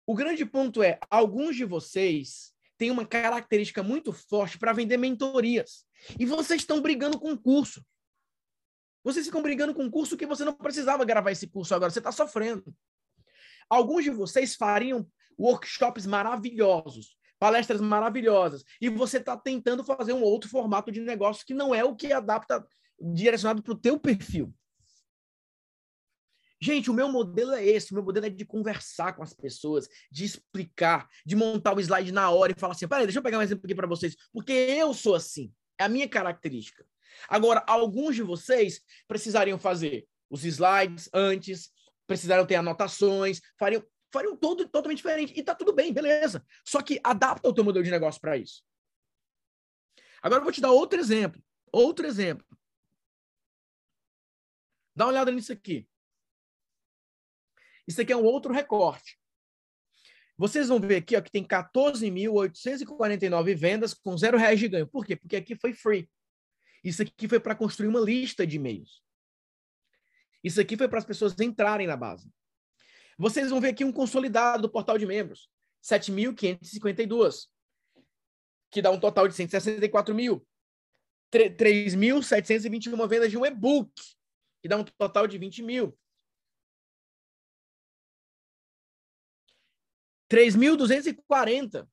O grande ponto é, alguns de vocês têm uma característica muito forte para vender mentorias. E vocês estão brigando com o curso. Vocês ficam brigando com o curso que você não precisava gravar esse curso agora, você está sofrendo. Alguns de vocês fariam workshops maravilhosos, palestras maravilhosas, e você está tentando fazer um outro formato de negócio que não é o que adapta direcionado para o teu perfil. Gente, o meu modelo é esse, o meu modelo é de conversar com as pessoas, de explicar, de montar o slide na hora e falar assim, peraí, deixa eu pegar um exemplo aqui para vocês, porque eu sou assim, é a minha característica. Agora, alguns de vocês precisariam fazer os slides antes, precisariam ter anotações, fariam, fariam todo totalmente diferente. E tá tudo bem, beleza. Só que adapta o teu modelo de negócio para isso. Agora eu vou te dar outro exemplo. Outro exemplo. Dá uma olhada nisso aqui. Isso aqui é um outro recorte. Vocês vão ver aqui ó, que tem 14.849 vendas com zero reais de ganho. Por quê? Porque aqui foi free. Isso aqui foi para construir uma lista de e-mails. Isso aqui foi para as pessoas entrarem na base. Vocês vão ver aqui um consolidado do portal de membros, 7.552, que dá um total de 164 mil. 3.721 vendas de um e-book, que dá um total de 20 mil. 3.240.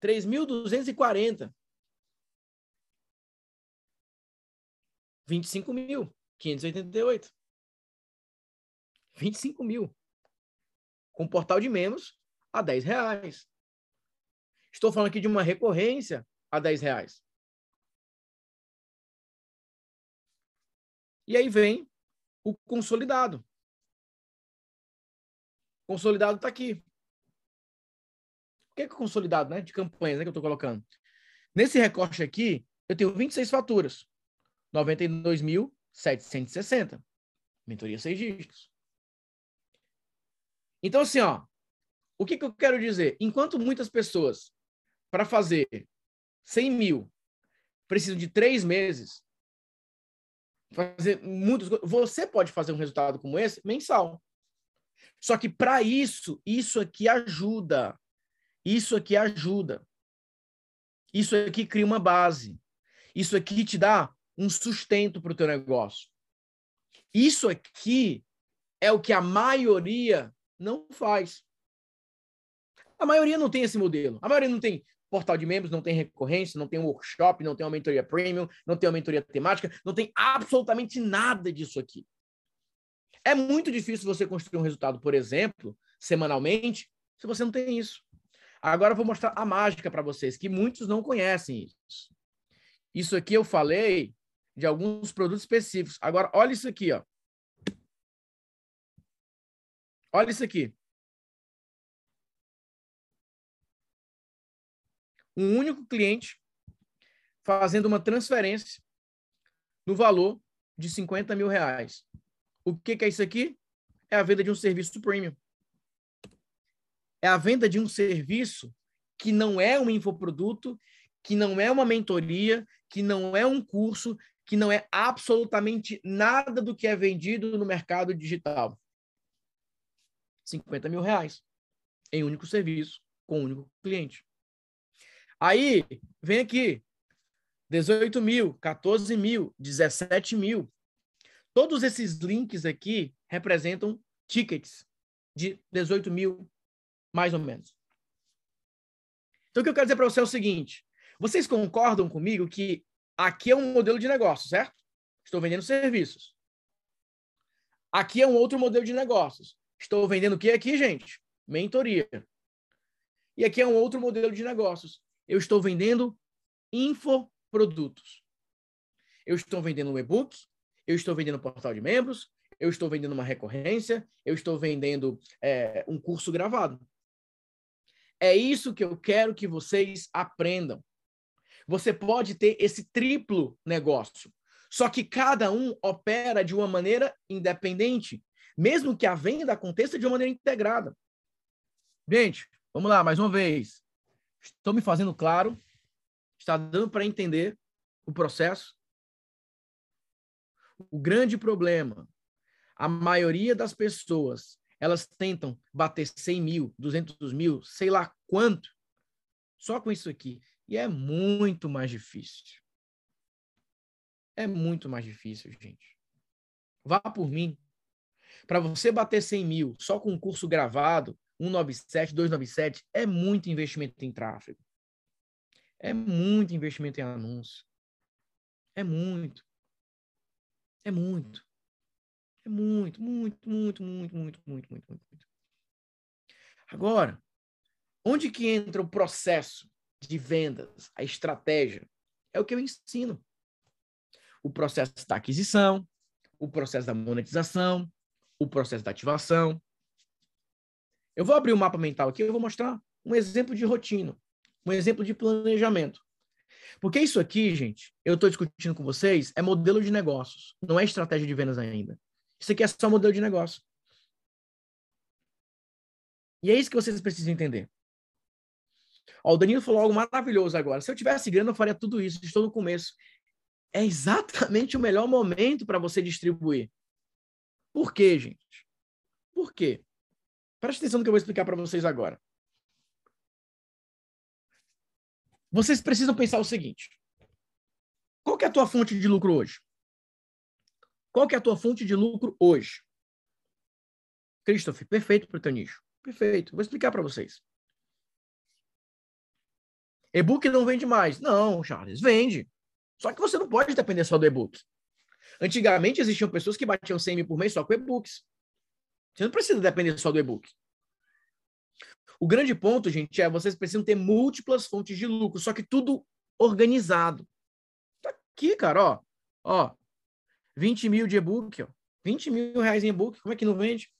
3.240. 25 mil. 588. 25 mil. Com portal de membros a 10 reais. Estou falando aqui de uma recorrência a 10 reais. E aí vem o consolidado. Consolidado está aqui que é consolidado, né? De campanhas, né? Que eu estou colocando. Nesse recorte aqui, eu tenho 26 faturas. 92.760. Mentoria seis dígitos. Então, assim, ó, o que, que eu quero dizer? Enquanto muitas pessoas, para fazer 100 mil, precisam de três meses, fazer muitos, você pode fazer um resultado como esse mensal. Só que para isso, isso aqui ajuda. Isso aqui ajuda. Isso aqui cria uma base. Isso aqui te dá um sustento para o teu negócio. Isso aqui é o que a maioria não faz. A maioria não tem esse modelo. A maioria não tem portal de membros, não tem recorrência, não tem um workshop, não tem uma mentoria premium, não tem uma mentoria temática, não tem absolutamente nada disso aqui. É muito difícil você construir um resultado, por exemplo, semanalmente, se você não tem isso. Agora eu vou mostrar a mágica para vocês, que muitos não conhecem isso. Isso aqui eu falei de alguns produtos específicos. Agora, olha isso aqui, ó. Olha isso aqui. Um único cliente fazendo uma transferência no valor de 50 mil reais. O que, que é isso aqui? É a venda de um serviço premium é a venda de um serviço que não é um infoproduto, que não é uma mentoria, que não é um curso, que não é absolutamente nada do que é vendido no mercado digital. 50 mil reais em único serviço, com um único cliente. Aí, vem aqui, 18 mil, 14 mil, 17 mil. Todos esses links aqui representam tickets de 18 mil, mais ou menos. Então, o que eu quero dizer para você é o seguinte: vocês concordam comigo que aqui é um modelo de negócio, certo? Estou vendendo serviços. Aqui é um outro modelo de negócios. Estou vendendo o que aqui, gente? Mentoria. E aqui é um outro modelo de negócios. Eu estou vendendo infoprodutos. Eu estou vendendo um e-book, eu estou vendendo um portal de membros, eu estou vendendo uma recorrência, eu estou vendendo é, um curso gravado. É isso que eu quero que vocês aprendam. Você pode ter esse triplo negócio, só que cada um opera de uma maneira independente, mesmo que a venda aconteça de uma maneira integrada. Gente, vamos lá, mais uma vez. Estou me fazendo claro? Está dando para entender o processo? O grande problema, a maioria das pessoas elas tentam bater 100 mil, 200 mil, sei lá quanto, só com isso aqui. E é muito mais difícil. É muito mais difícil, gente. Vá por mim. Para você bater 100 mil só com um curso gravado, 197, 297, é muito investimento em tráfego. É muito investimento em anúncio. É muito. É muito. É muito, muito, muito, muito, muito, muito, muito, muito. Agora, onde que entra o processo de vendas, a estratégia? É o que eu ensino. O processo da aquisição, o processo da monetização, o processo da ativação. Eu vou abrir o um mapa mental aqui, eu vou mostrar um exemplo de rotina, um exemplo de planejamento. Porque isso aqui, gente, eu estou discutindo com vocês, é modelo de negócios, não é estratégia de vendas ainda. Isso aqui é só modelo de negócio. E é isso que vocês precisam entender. Ó, o Danilo falou algo maravilhoso agora. Se eu tivesse grana, eu faria tudo isso. Estou no começo. É exatamente o melhor momento para você distribuir. Por quê, gente? Por quê? Preste atenção no que eu vou explicar para vocês agora. Vocês precisam pensar o seguinte: qual é a tua fonte de lucro hoje? Qual que é a tua fonte de lucro hoje? Christopher, perfeito para o teu nicho. Perfeito. Vou explicar para vocês. E-book não vende mais. Não, Charles, vende. Só que você não pode depender só do e-book. Antigamente existiam pessoas que batiam 100 mil por mês só com e-books. Você não precisa depender só do e-book. O grande ponto, gente, é vocês precisam ter múltiplas fontes de lucro, só que tudo organizado. Tá aqui, cara, ó. Ó, 20 mil de e-book, ó. 20 mil reais em e-book, como é que não vende?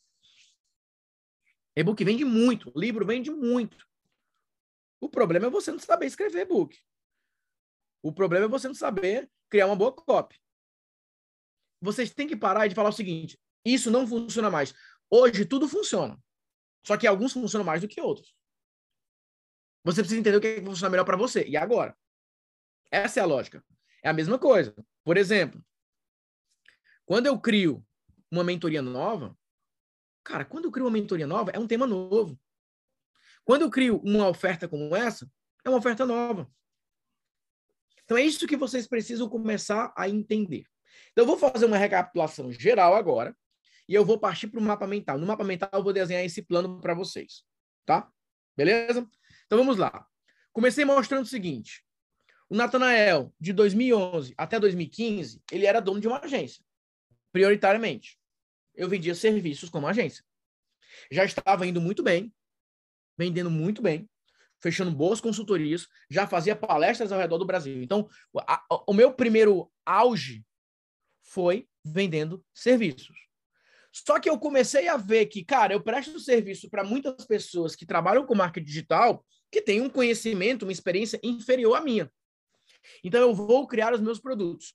E-book vende muito, livro vende muito. O problema é você não saber escrever e-book. O problema é você não saber criar uma boa copy. Vocês têm que parar de falar o seguinte: isso não funciona mais. Hoje tudo funciona. Só que alguns funcionam mais do que outros. Você precisa entender o que, é que funciona melhor para você. E agora? Essa é a lógica. É a mesma coisa. Por exemplo, quando eu crio uma mentoria nova, cara, quando eu crio uma mentoria nova, é um tema novo. Quando eu crio uma oferta como essa, é uma oferta nova. Então é isso que vocês precisam começar a entender. Então eu vou fazer uma recapitulação geral agora e eu vou partir para o mapa mental. No mapa mental, eu vou desenhar esse plano para vocês. Tá? Beleza? Então vamos lá. Comecei mostrando o seguinte: o Natanael, de 2011 até 2015, ele era dono de uma agência, prioritariamente. Eu vendia serviços como agência. Já estava indo muito bem, vendendo muito bem, fechando boas consultorias, já fazia palestras ao redor do Brasil. Então, a, o meu primeiro auge foi vendendo serviços. Só que eu comecei a ver que, cara, eu presto serviço para muitas pessoas que trabalham com marketing digital que têm um conhecimento, uma experiência inferior à minha. Então eu vou criar os meus produtos.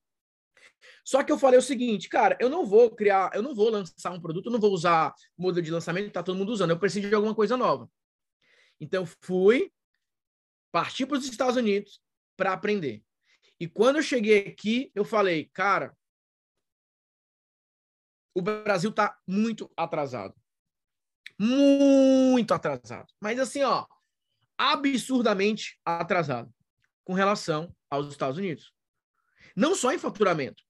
Só que eu falei o seguinte, cara, eu não vou criar, eu não vou lançar um produto, eu não vou usar modelo de lançamento que tá todo mundo usando, eu preciso de alguma coisa nova. Então fui partir para os Estados Unidos para aprender. E quando eu cheguei aqui, eu falei, cara, o Brasil está muito atrasado. Muito atrasado. Mas assim, ó, absurdamente atrasado com relação aos Estados Unidos. Não só em faturamento.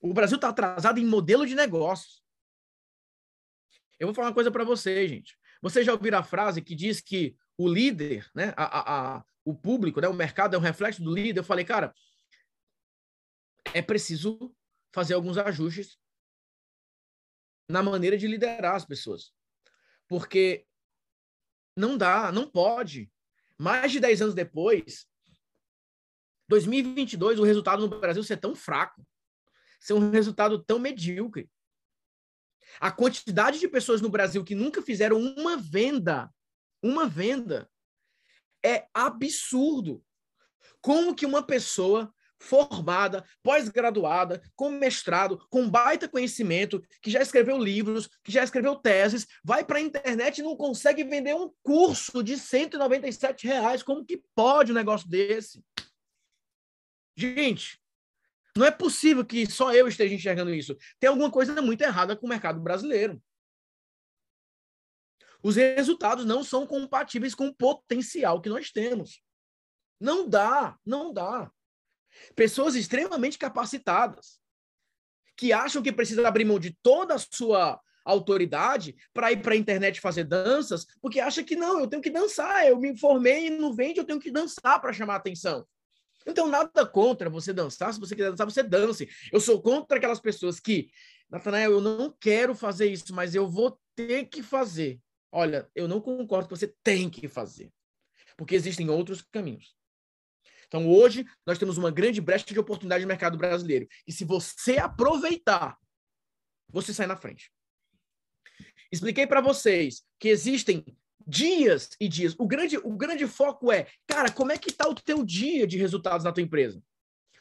O Brasil está atrasado em modelo de negócios. Eu vou falar uma coisa para vocês, gente. Vocês já ouviram a frase que diz que o líder, né, a, a, a, o público, né, o mercado é um reflexo do líder? Eu falei, cara, é preciso fazer alguns ajustes na maneira de liderar as pessoas. Porque não dá, não pode. Mais de 10 anos depois, 2022, o resultado no Brasil ser tão fraco, ser um resultado tão medíocre. A quantidade de pessoas no Brasil que nunca fizeram uma venda, uma venda, é absurdo. Como que uma pessoa formada, pós-graduada, com mestrado, com baita conhecimento, que já escreveu livros, que já escreveu teses, vai para a internet e não consegue vender um curso de 197 reais. Como que pode um negócio desse? Gente, não é possível que só eu esteja enxergando isso. Tem alguma coisa muito errada com o mercado brasileiro. Os resultados não são compatíveis com o potencial que nós temos. Não dá, não dá. Pessoas extremamente capacitadas, que acham que precisa abrir mão de toda a sua autoridade para ir para a internet fazer danças, porque acha que não, eu tenho que dançar, eu me formei não vende, eu tenho que dançar para chamar atenção. Então, nada contra você dançar, se você quiser dançar, você dance. Eu sou contra aquelas pessoas que, Natanael, eu não quero fazer isso, mas eu vou ter que fazer. Olha, eu não concordo que você tem que fazer, porque existem outros caminhos. Então, hoje, nós temos uma grande brecha de oportunidade no mercado brasileiro. E se você aproveitar, você sai na frente. Expliquei para vocês que existem dias e dias. O grande, o grande foco é, cara, como é que está o teu dia de resultados na tua empresa?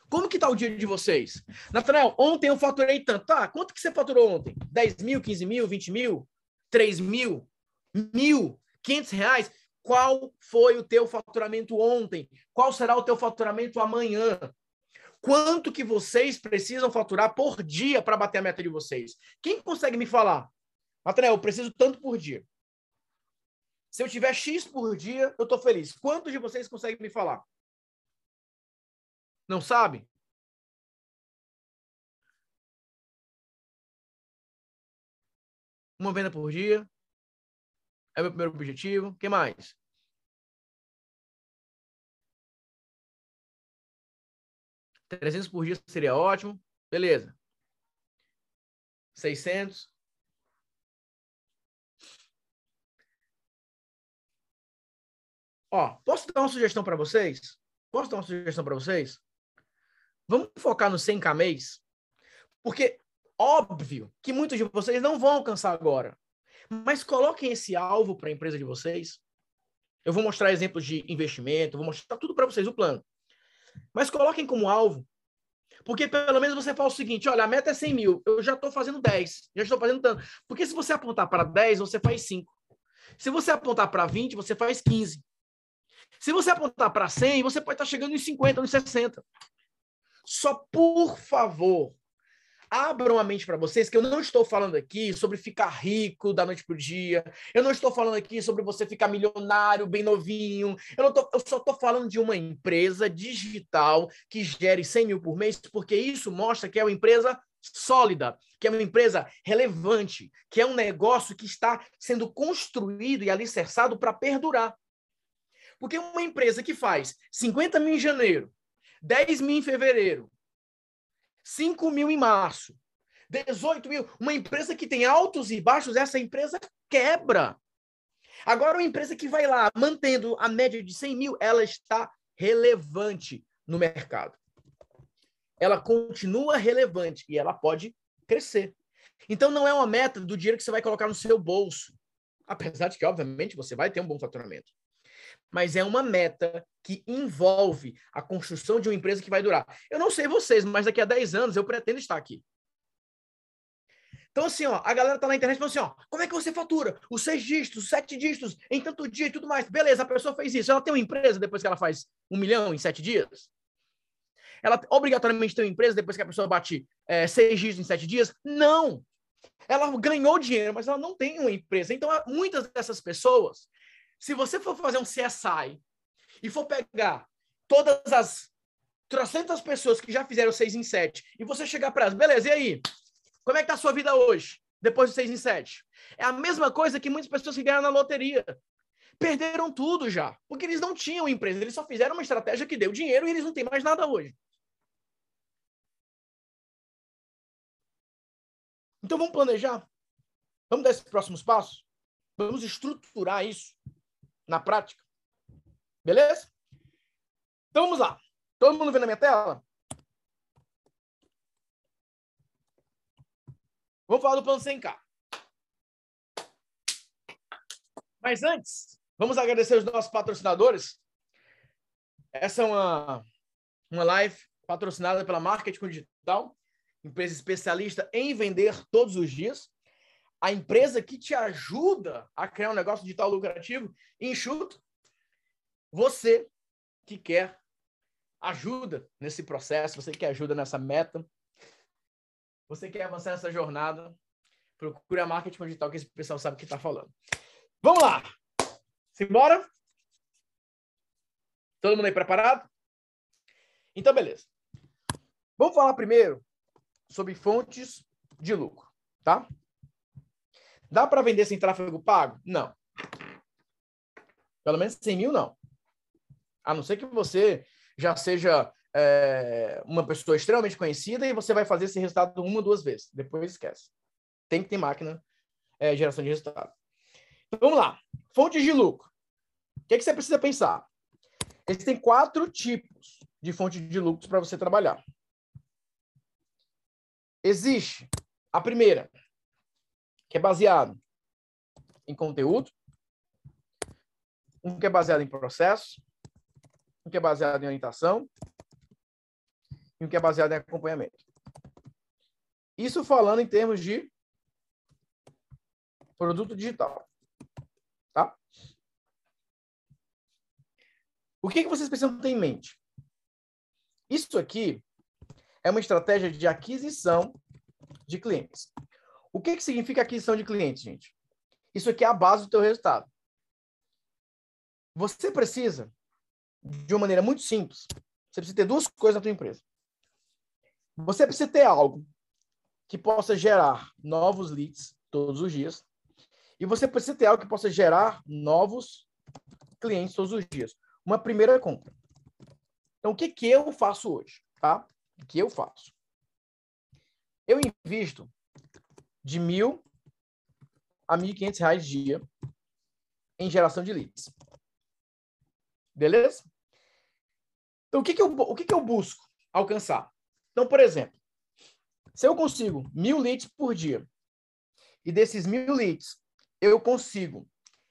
Como que está o dia de vocês? Natanael, ontem eu faturei tanto. Tá, quanto que você faturou ontem? 10 mil, 15 mil, 20 mil? 3 mil? Mil? 500 reais? qual foi o teu faturamento ontem, qual será o teu faturamento amanhã, Quanto que vocês precisam faturar por dia para bater a meta de vocês? Quem consegue me falar? Nathanael, eu preciso tanto por dia. Se eu tiver X por dia, eu estou feliz. Quantos de vocês conseguem me falar? Não sabe? Uma venda por dia. É o meu primeiro objetivo. O que mais? Trezentos por dia seria ótimo. Beleza. Seiscentos. Ó, posso dar uma sugestão para vocês? Posso dar uma sugestão para vocês? Vamos focar no 100k mês? Porque óbvio que muitos de vocês não vão alcançar agora. Mas coloquem esse alvo para a empresa de vocês. Eu vou mostrar exemplos de investimento, vou mostrar tudo para vocês, o plano. Mas coloquem como alvo. Porque pelo menos você fala o seguinte: olha, a meta é 100 mil, eu já estou fazendo 10, já estou fazendo tanto. Porque se você apontar para 10, você faz 5. Se você apontar para 20, você faz 15. Se você apontar para 100, você pode estar chegando em 50, em 60. Só por favor, abram a mente para vocês que eu não estou falando aqui sobre ficar rico da noite para o dia. Eu não estou falando aqui sobre você ficar milionário, bem novinho. Eu, tô, eu só estou falando de uma empresa digital que gere 100 mil por mês, porque isso mostra que é uma empresa sólida, que é uma empresa relevante, que é um negócio que está sendo construído e alicerçado para perdurar. Porque uma empresa que faz 50 mil em janeiro, 10 mil em fevereiro, 5 mil em março, 18 mil. Uma empresa que tem altos e baixos, essa empresa quebra. Agora, uma empresa que vai lá mantendo a média de 100 mil, ela está relevante no mercado. Ela continua relevante e ela pode crescer. Então, não é uma meta do dinheiro que você vai colocar no seu bolso. Apesar de que, obviamente, você vai ter um bom faturamento mas é uma meta que envolve a construção de uma empresa que vai durar. Eu não sei vocês, mas daqui a 10 anos eu pretendo estar aqui. Então, assim, ó, a galera tá na internet falando assim, ó, como é que você fatura? Os seis dígitos, os sete dígitos, em tanto dia e tudo mais. Beleza, a pessoa fez isso. Ela tem uma empresa depois que ela faz um milhão em sete dias? Ela obrigatoriamente tem uma empresa depois que a pessoa bate é, seis dígitos em sete dias? Não! Ela ganhou dinheiro, mas ela não tem uma empresa. Então, muitas dessas pessoas, se você for fazer um CSI e for pegar todas as trocentas pessoas que já fizeram 6 em 7 e você chegar para elas, beleza, e aí? Como é que tá a sua vida hoje, depois do 6 em 7? É a mesma coisa que muitas pessoas que ganharam na loteria. Perderam tudo já, porque eles não tinham empresa, eles só fizeram uma estratégia que deu dinheiro e eles não têm mais nada hoje. Então vamos planejar? Vamos dar esses próximos passos? Vamos estruturar isso na prática. Beleza? Então vamos lá. Todo mundo vendo a minha tela? Vamos falar do plano 100K. Mas antes, vamos agradecer os nossos patrocinadores. Essa é uma, uma live patrocinada pela Marketing Digital, empresa especialista em vender todos os dias a empresa que te ajuda a criar um negócio digital lucrativo enxuto, você que quer ajuda nesse processo, você que ajuda nessa meta, você quer avançar nessa jornada, procure a marketing digital que esse pessoal sabe o que está falando. Vamos lá! Simbora? Todo mundo aí preparado? Então, beleza. Vamos falar primeiro sobre fontes de lucro, tá? Dá para vender sem tráfego pago? Não. Pelo menos 100 mil, não. A não ser que você já seja é, uma pessoa extremamente conhecida e você vai fazer esse resultado uma ou duas vezes. Depois esquece. Tem que ter máquina é, geração de resultado. Então, vamos lá. Fontes de lucro. O que, é que você precisa pensar? Existem quatro tipos de fonte de lucros para você trabalhar. Existe a primeira, que é baseado em conteúdo, um que é baseado em processo, um que é baseado em orientação e um que é baseado em acompanhamento. Isso falando em termos de produto digital. Tá? O que, que vocês precisam ter em mente? Isso aqui é uma estratégia de aquisição de clientes. O que, que significa aquisição de clientes, gente? Isso aqui é a base do teu resultado. Você precisa, de uma maneira muito simples, você precisa ter duas coisas na tua empresa. Você precisa ter algo que possa gerar novos leads todos os dias. E você precisa ter algo que possa gerar novos clientes todos os dias. Uma primeira compra. Então, o que, que eu faço hoje? Tá? O que eu faço? Eu invisto de mil a quinhentos reais dia em geração de leads. Beleza? Então, o que, que, eu, o que, que eu busco alcançar? Então, por exemplo, se eu consigo mil leads por dia, e desses mil leads eu consigo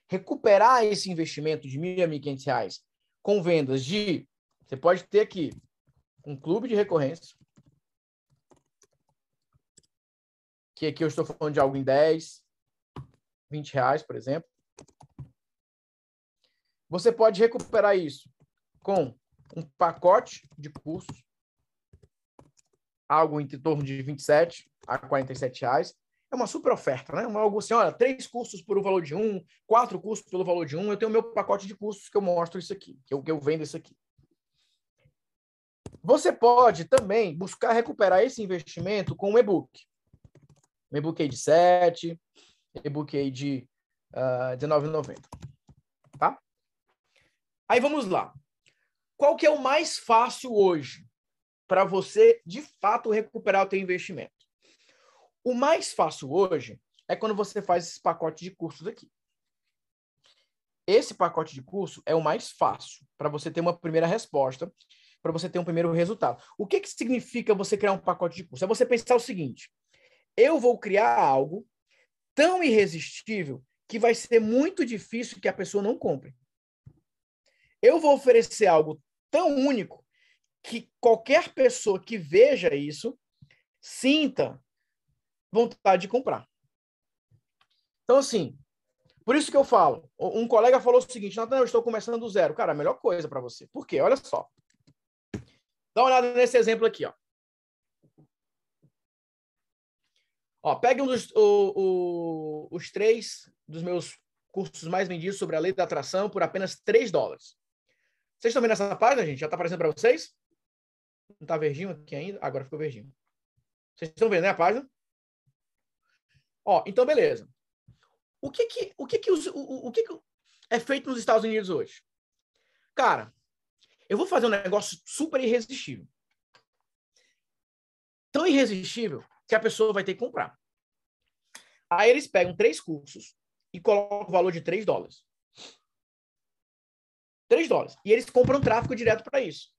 recuperar esse investimento de mil a quinhentos reais com vendas de, você pode ter aqui um clube de recorrência, que aqui eu estou falando de algo em 10, 20 reais, por exemplo. Você pode recuperar isso com um pacote de cursos, algo em torno de 27 a 47 reais. É uma super oferta, né? Algo assim, olha, três cursos por o valor de um, quatro cursos pelo valor de um. Eu tenho meu pacote de cursos que eu mostro isso aqui, que eu, que eu vendo isso aqui. Você pode também buscar recuperar esse investimento com um e-book. E-book aí de 7, e-book aí de uh, ah, R$19,90. Tá? Aí vamos lá. Qual que é o mais fácil hoje para você, de fato, recuperar o teu investimento? O mais fácil hoje é quando você faz esse pacote de cursos aqui. Esse pacote de curso é o mais fácil para você ter uma primeira resposta, para você ter um primeiro resultado. O que, que significa você criar um pacote de curso? É você pensar o seguinte: eu vou criar algo tão irresistível que vai ser muito difícil que a pessoa não compre. Eu vou oferecer algo tão único que qualquer pessoa que veja isso sinta vontade de comprar. Então, assim, por isso que eu falo. Um colega falou o seguinte: Natan, eu estou começando do zero. Cara, a melhor coisa para você. Por quê? Olha só. Dá uma olhada nesse exemplo aqui, ó. Ó, pegue um dos, o, o, os três dos meus cursos mais vendidos sobre a lei da atração por apenas 3 dólares. Vocês estão vendo essa página, gente? Já está aparecendo para vocês? Não está verdinho aqui ainda? Agora ficou verdinho. Vocês estão vendo, né, a página? Ó, então, beleza. O que que, o que, que, os, o, o que, que é feito nos Estados Unidos hoje? Cara, eu vou fazer um negócio super irresistível. Tão irresistível que a pessoa vai ter que comprar. Aí eles pegam três cursos e colocam o valor de 3 dólares. 3 dólares. E eles compram tráfego direto para isso.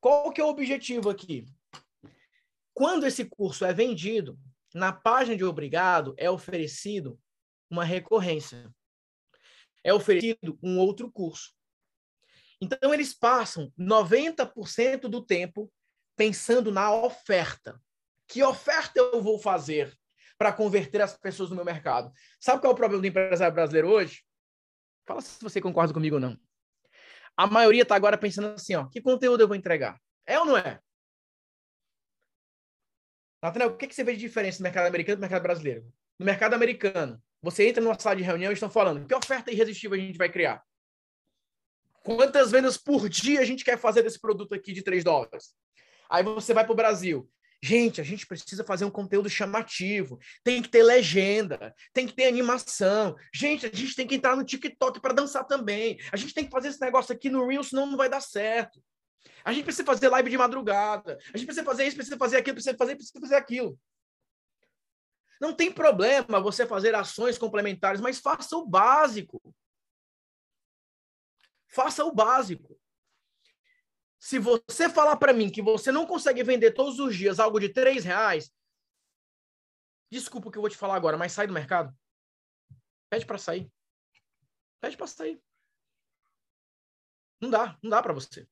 Qual que é o objetivo aqui? Quando esse curso é vendido, na página de obrigado é oferecido uma recorrência. É oferecido um outro curso. Então, eles passam 90% do tempo pensando na oferta. Que oferta eu vou fazer para converter as pessoas no meu mercado? Sabe qual é o problema do empresário brasileiro hoje? Fala se você concorda comigo ou não. A maioria está agora pensando assim, ó, que conteúdo eu vou entregar? É ou não é? Nathanael, o que, que você vê de diferença no mercado americano e no mercado brasileiro? No mercado americano, você entra numa sala de reunião e estão falando que oferta irresistível a gente vai criar? Quantas vendas por dia a gente quer fazer desse produto aqui de 3 dólares? Aí você vai para o Brasil. Gente, a gente precisa fazer um conteúdo chamativo. Tem que ter legenda, tem que ter animação. Gente, a gente tem que entrar no TikTok para dançar também. A gente tem que fazer esse negócio aqui no Reels, senão não vai dar certo. A gente precisa fazer live de madrugada. A gente precisa fazer isso, precisa fazer aquilo, precisa fazer, precisa fazer aquilo. Não tem problema você fazer ações complementares, mas faça o básico. Faça o básico. Se você falar para mim que você não consegue vender todos os dias algo de três reais, desculpa o que eu vou te falar agora, mas sai do mercado. Pede para sair. Pede para sair. Não dá, não dá para você.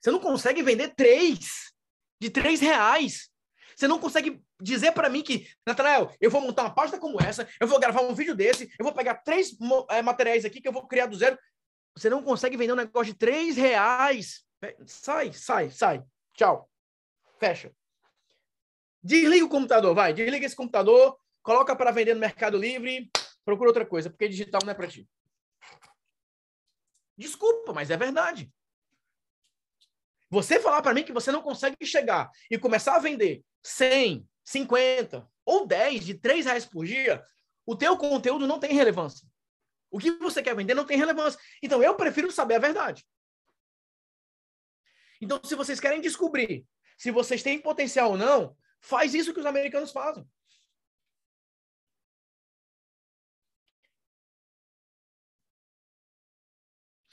Você não consegue vender três de três reais. Você não consegue dizer para mim que, Natanael, eu vou montar uma página como essa, eu vou gravar um vídeo desse, eu vou pegar três é, materiais aqui que eu vou criar do zero. Você não consegue vender um negócio de três reais. Sai, sai, sai. Tchau. Fecha. Desliga o computador, vai. Desliga esse computador, coloca para vender no Mercado Livre, procura outra coisa, porque digital não é para ti. Desculpa, mas é verdade. Você falar para mim que você não consegue chegar e começar a vender 100, 50 ou 10 de 3 reais por dia, o teu conteúdo não tem relevância. O que você quer vender não tem relevância. Então, eu prefiro saber a verdade. Então, se vocês querem descobrir se vocês têm potencial ou não, faz isso que os americanos fazem.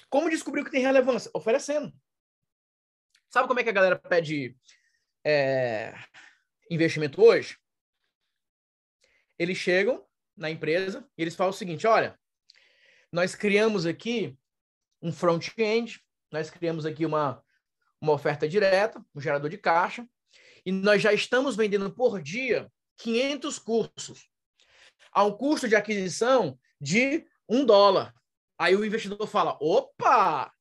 Como descobrir o que tem relevância? Oferecendo. Sabe como é que a galera pede é, investimento hoje? Eles chegam na empresa e eles falam o seguinte: olha, nós criamos aqui um front-end, nós criamos aqui uma, uma oferta direta, um gerador de caixa, e nós já estamos vendendo por dia 500 cursos, a um custo de aquisição de um dólar. Aí o investidor fala: opa,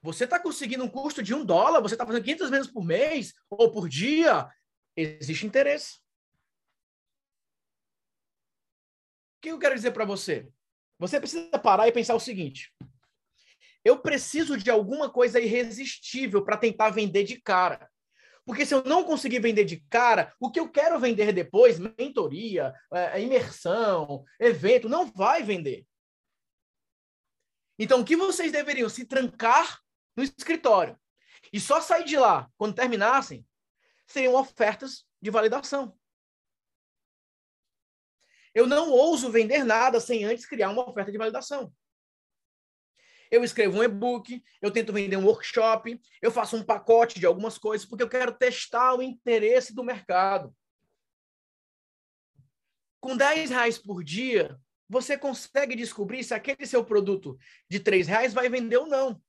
você está conseguindo um custo de um dólar, você está fazendo 500 vezes por mês ou por dia, existe interesse. O que eu quero dizer para você? Você precisa parar e pensar o seguinte: eu preciso de alguma coisa irresistível para tentar vender de cara. Porque se eu não conseguir vender de cara, o que eu quero vender depois, mentoria, é, imersão, evento, não vai vender. Então, o que vocês deveriam se trancar no escritório e só sair de lá quando terminassem seriam ofertas de validação. Eu não ouso vender nada sem antes criar uma oferta de validação. Eu escrevo um e-book, eu tento vender um workshop, eu faço um pacote de algumas coisas, porque eu quero testar o interesse do mercado. Com 10 reais por dia, você consegue descobrir se aquele seu produto de 3 reais vai vender ou não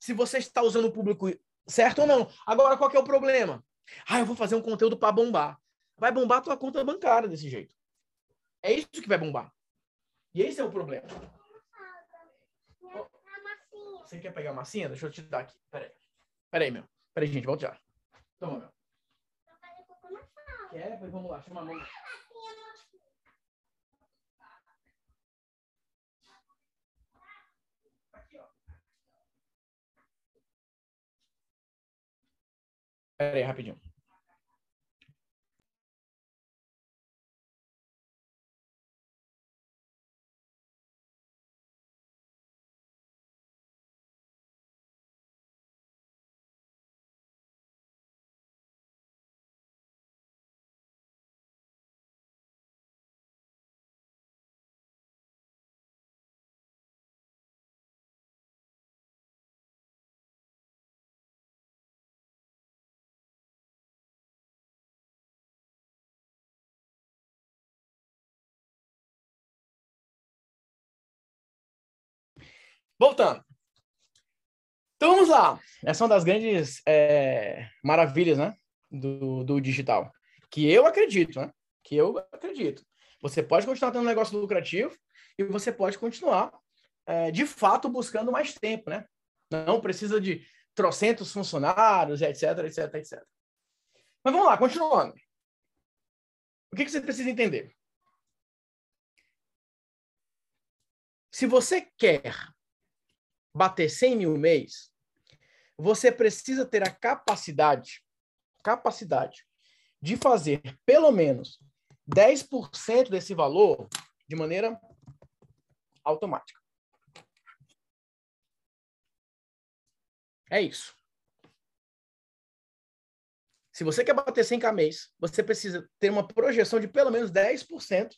se você está usando o público certo ou não. Agora, qual é o problema? Ah, eu vou fazer um conteúdo para bombar. Vai bombar a tua conta bancária desse jeito. É isso que vai bombar. E esse é o problema. Você quer pegar a massinha? Deixa eu te dar aqui. Peraí. Peraí, meu. Peraí, gente. Volta já. Toma, meu. Quer? Vamos lá. Chama a mão. Pera aí, rapidinho. Voltando. Então vamos lá. Essa é uma das grandes é, maravilhas, né? Do, do digital. Que eu acredito, né? Que eu acredito. Você pode continuar tendo um negócio lucrativo e você pode continuar, é, de fato, buscando mais tempo, né? Não precisa de trocentos funcionários, etc, etc, etc. Mas vamos lá, continuando. O que, que você precisa entender? Se você quer bater 100 mil mês, você precisa ter a capacidade, capacidade de fazer pelo menos 10% desse valor de maneira automática. É isso. Se você quer bater 100k mês, você precisa ter uma projeção de pelo menos 10%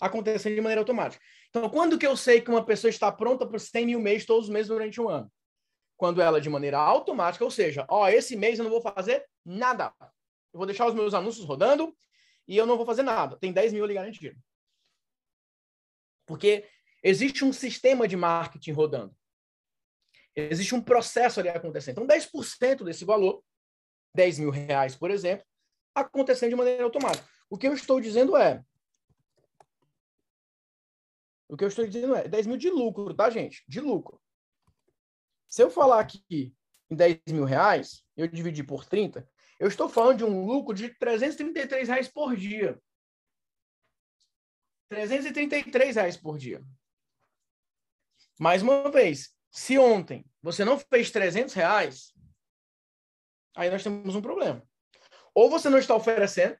acontecendo de maneira automática. Então, quando que eu sei que uma pessoa está pronta para 100 mil mês todos os meses durante um ano? Quando ela, de maneira automática, ou seja, ó, esse mês eu não vou fazer nada. Eu vou deixar os meus anúncios rodando e eu não vou fazer nada. Tem 10 mil ali garantido. Porque existe um sistema de marketing rodando. Existe um processo ali acontecendo. Então, 10% desse valor, 10 mil reais, por exemplo, acontecendo de maneira automática. O que eu estou dizendo é, o que eu estou dizendo é 10 mil de lucro, tá, gente? De lucro. Se eu falar aqui em 10 mil reais, eu dividi por 30, eu estou falando de um lucro de 333 reais por dia. 333 reais por dia. Mais uma vez, se ontem você não fez 300 reais, aí nós temos um problema. Ou você não está oferecendo,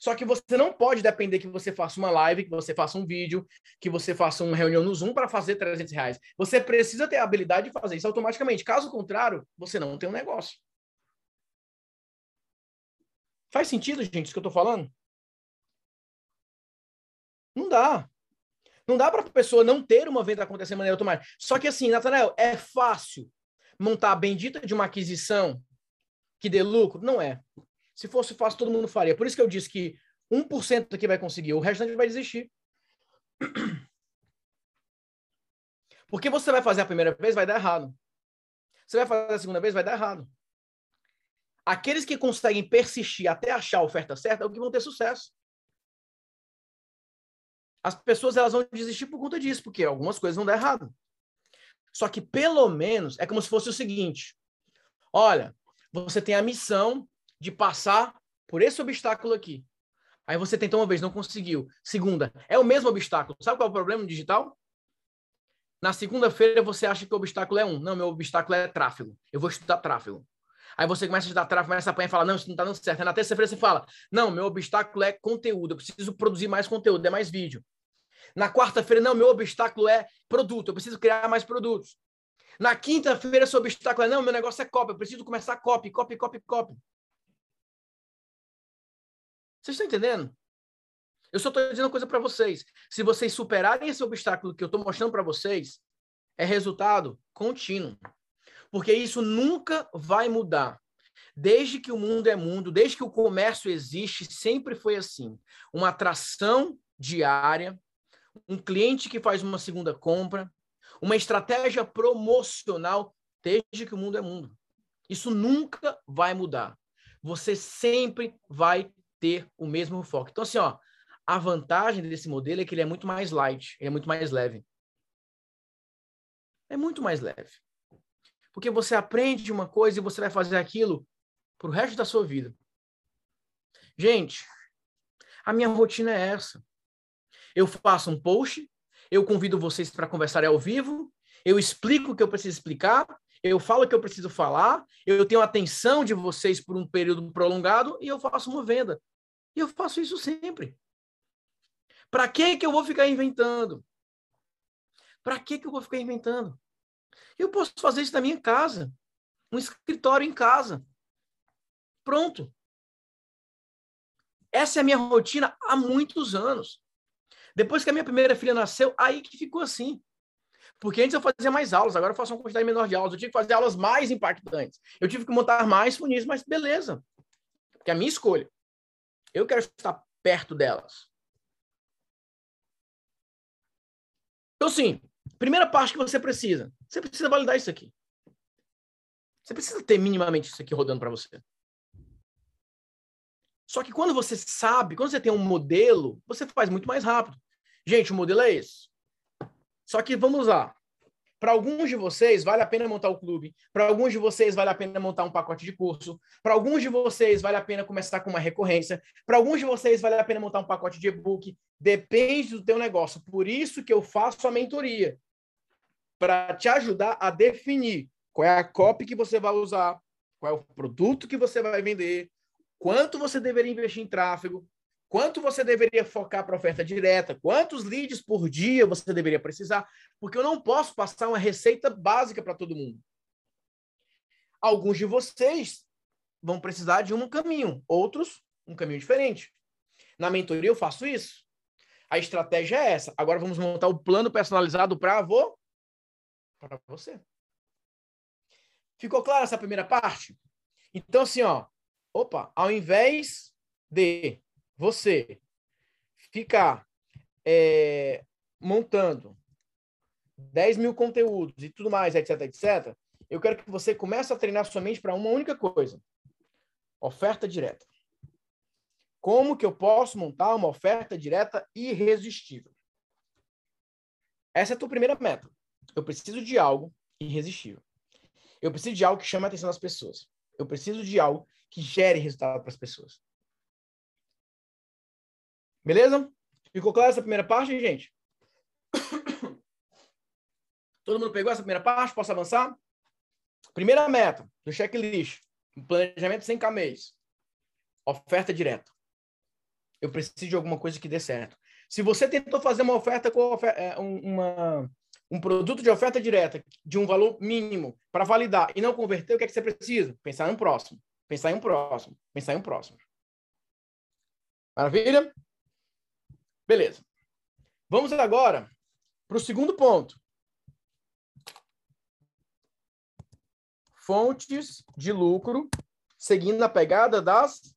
só que você não pode depender que você faça uma live, que você faça um vídeo, que você faça uma reunião no Zoom para fazer 300 reais. Você precisa ter a habilidade de fazer isso automaticamente. Caso contrário, você não tem um negócio. Faz sentido, gente, isso que eu estou falando? Não dá. Não dá para a pessoa não ter uma venda acontecer de maneira automática. Só que assim, Natanael, é fácil montar a bendita de uma aquisição que dê lucro? Não é. Se fosse fácil, todo mundo faria. Por isso que eu disse que 1% aqui vai conseguir, o restante vai desistir. Porque você vai fazer a primeira vez, vai dar errado. Você vai fazer a segunda vez, vai dar errado. Aqueles que conseguem persistir até achar a oferta certa é o que vão ter sucesso. As pessoas elas vão desistir por conta disso, porque algumas coisas vão dar errado. Só que pelo menos é como se fosse o seguinte: olha, você tem a missão de passar por esse obstáculo aqui. Aí você tentou uma vez, não conseguiu. Segunda, é o mesmo obstáculo. Sabe qual é o problema digital? Na segunda-feira você acha que o obstáculo é um. Não, meu obstáculo é tráfego. Eu vou estudar tráfego. Aí você começa a estudar tráfego, começa a apanhar e fala, não, isso não está dando certo. Aí na terça-feira você fala, não, meu obstáculo é conteúdo. Eu preciso produzir mais conteúdo, é mais vídeo. Na quarta-feira, não, meu obstáculo é produto. Eu preciso criar mais produtos. Na quinta-feira, seu obstáculo é, não, meu negócio é copy. Eu preciso começar copy, copy, copy, copy. Vocês estão entendendo? Eu só estou dizendo uma coisa para vocês. Se vocês superarem esse obstáculo que eu estou mostrando para vocês, é resultado contínuo. Porque isso nunca vai mudar. Desde que o mundo é mundo, desde que o comércio existe, sempre foi assim. Uma atração diária, um cliente que faz uma segunda compra, uma estratégia promocional, desde que o mundo é mundo. Isso nunca vai mudar. Você sempre vai ter o mesmo foco. Então, assim, ó, a vantagem desse modelo é que ele é muito mais light, ele é muito mais leve. É muito mais leve. Porque você aprende uma coisa e você vai fazer aquilo pro resto da sua vida. Gente, a minha rotina é essa. Eu faço um post, eu convido vocês para conversar ao vivo, eu explico o que eu preciso explicar, eu falo o que eu preciso falar, eu tenho a atenção de vocês por um período prolongado e eu faço uma venda. E eu faço isso sempre. Para que que eu vou ficar inventando? Para que que eu vou ficar inventando? Eu posso fazer isso na minha casa, um escritório em casa. Pronto. Essa é a minha rotina há muitos anos. Depois que a minha primeira filha nasceu, aí que ficou assim. Porque antes eu fazia mais aulas, agora eu faço uma quantidade menor de aulas. Eu tive que fazer aulas mais impactantes. Eu tive que montar mais funis, mas beleza. Porque é a minha escolha. Eu quero estar perto delas. Então, sim, primeira parte que você precisa. Você precisa validar isso aqui. Você precisa ter minimamente isso aqui rodando para você. Só que quando você sabe, quando você tem um modelo, você faz muito mais rápido. Gente, o modelo é esse. Só que vamos lá. Para alguns de vocês, vale a pena montar o clube. Para alguns de vocês, vale a pena montar um pacote de curso. Para alguns de vocês, vale a pena começar com uma recorrência. Para alguns de vocês, vale a pena montar um pacote de e-book. Depende do teu negócio. Por isso que eu faço a mentoria. Para te ajudar a definir qual é a copy que você vai usar, qual é o produto que você vai vender, quanto você deveria investir em tráfego, quanto você deveria focar para oferta direta, quantos leads por dia você deveria precisar, porque eu não posso passar uma receita básica para todo mundo. Alguns de vocês vão precisar de um caminho, outros um caminho diferente. Na mentoria eu faço isso. A estratégia é essa. Agora vamos montar o plano personalizado para para você. Ficou clara essa primeira parte? Então assim, ó, opa, ao invés de você ficar é, montando 10 mil conteúdos e tudo mais, etc, etc, eu quero que você comece a treinar sua mente para uma única coisa: oferta direta. Como que eu posso montar uma oferta direta irresistível? Essa é a tua primeira meta. Eu preciso de algo irresistível. Eu preciso de algo que chame a atenção das pessoas. Eu preciso de algo que gere resultado para as pessoas. Beleza? Ficou clara essa primeira parte, gente? Todo mundo pegou essa primeira parte? Posso avançar? Primeira meta do checklist. Planejamento sem camês. Oferta direta. Eu preciso de alguma coisa que dê certo. Se você tentou fazer uma oferta com é, uma, um produto de oferta direta de um valor mínimo para validar e não converter, o que é que você precisa? Pensar em um próximo. Pensar em um próximo. Pensar em um próximo. Maravilha? Beleza. Vamos agora para o segundo ponto. Fontes de lucro, seguindo a pegada das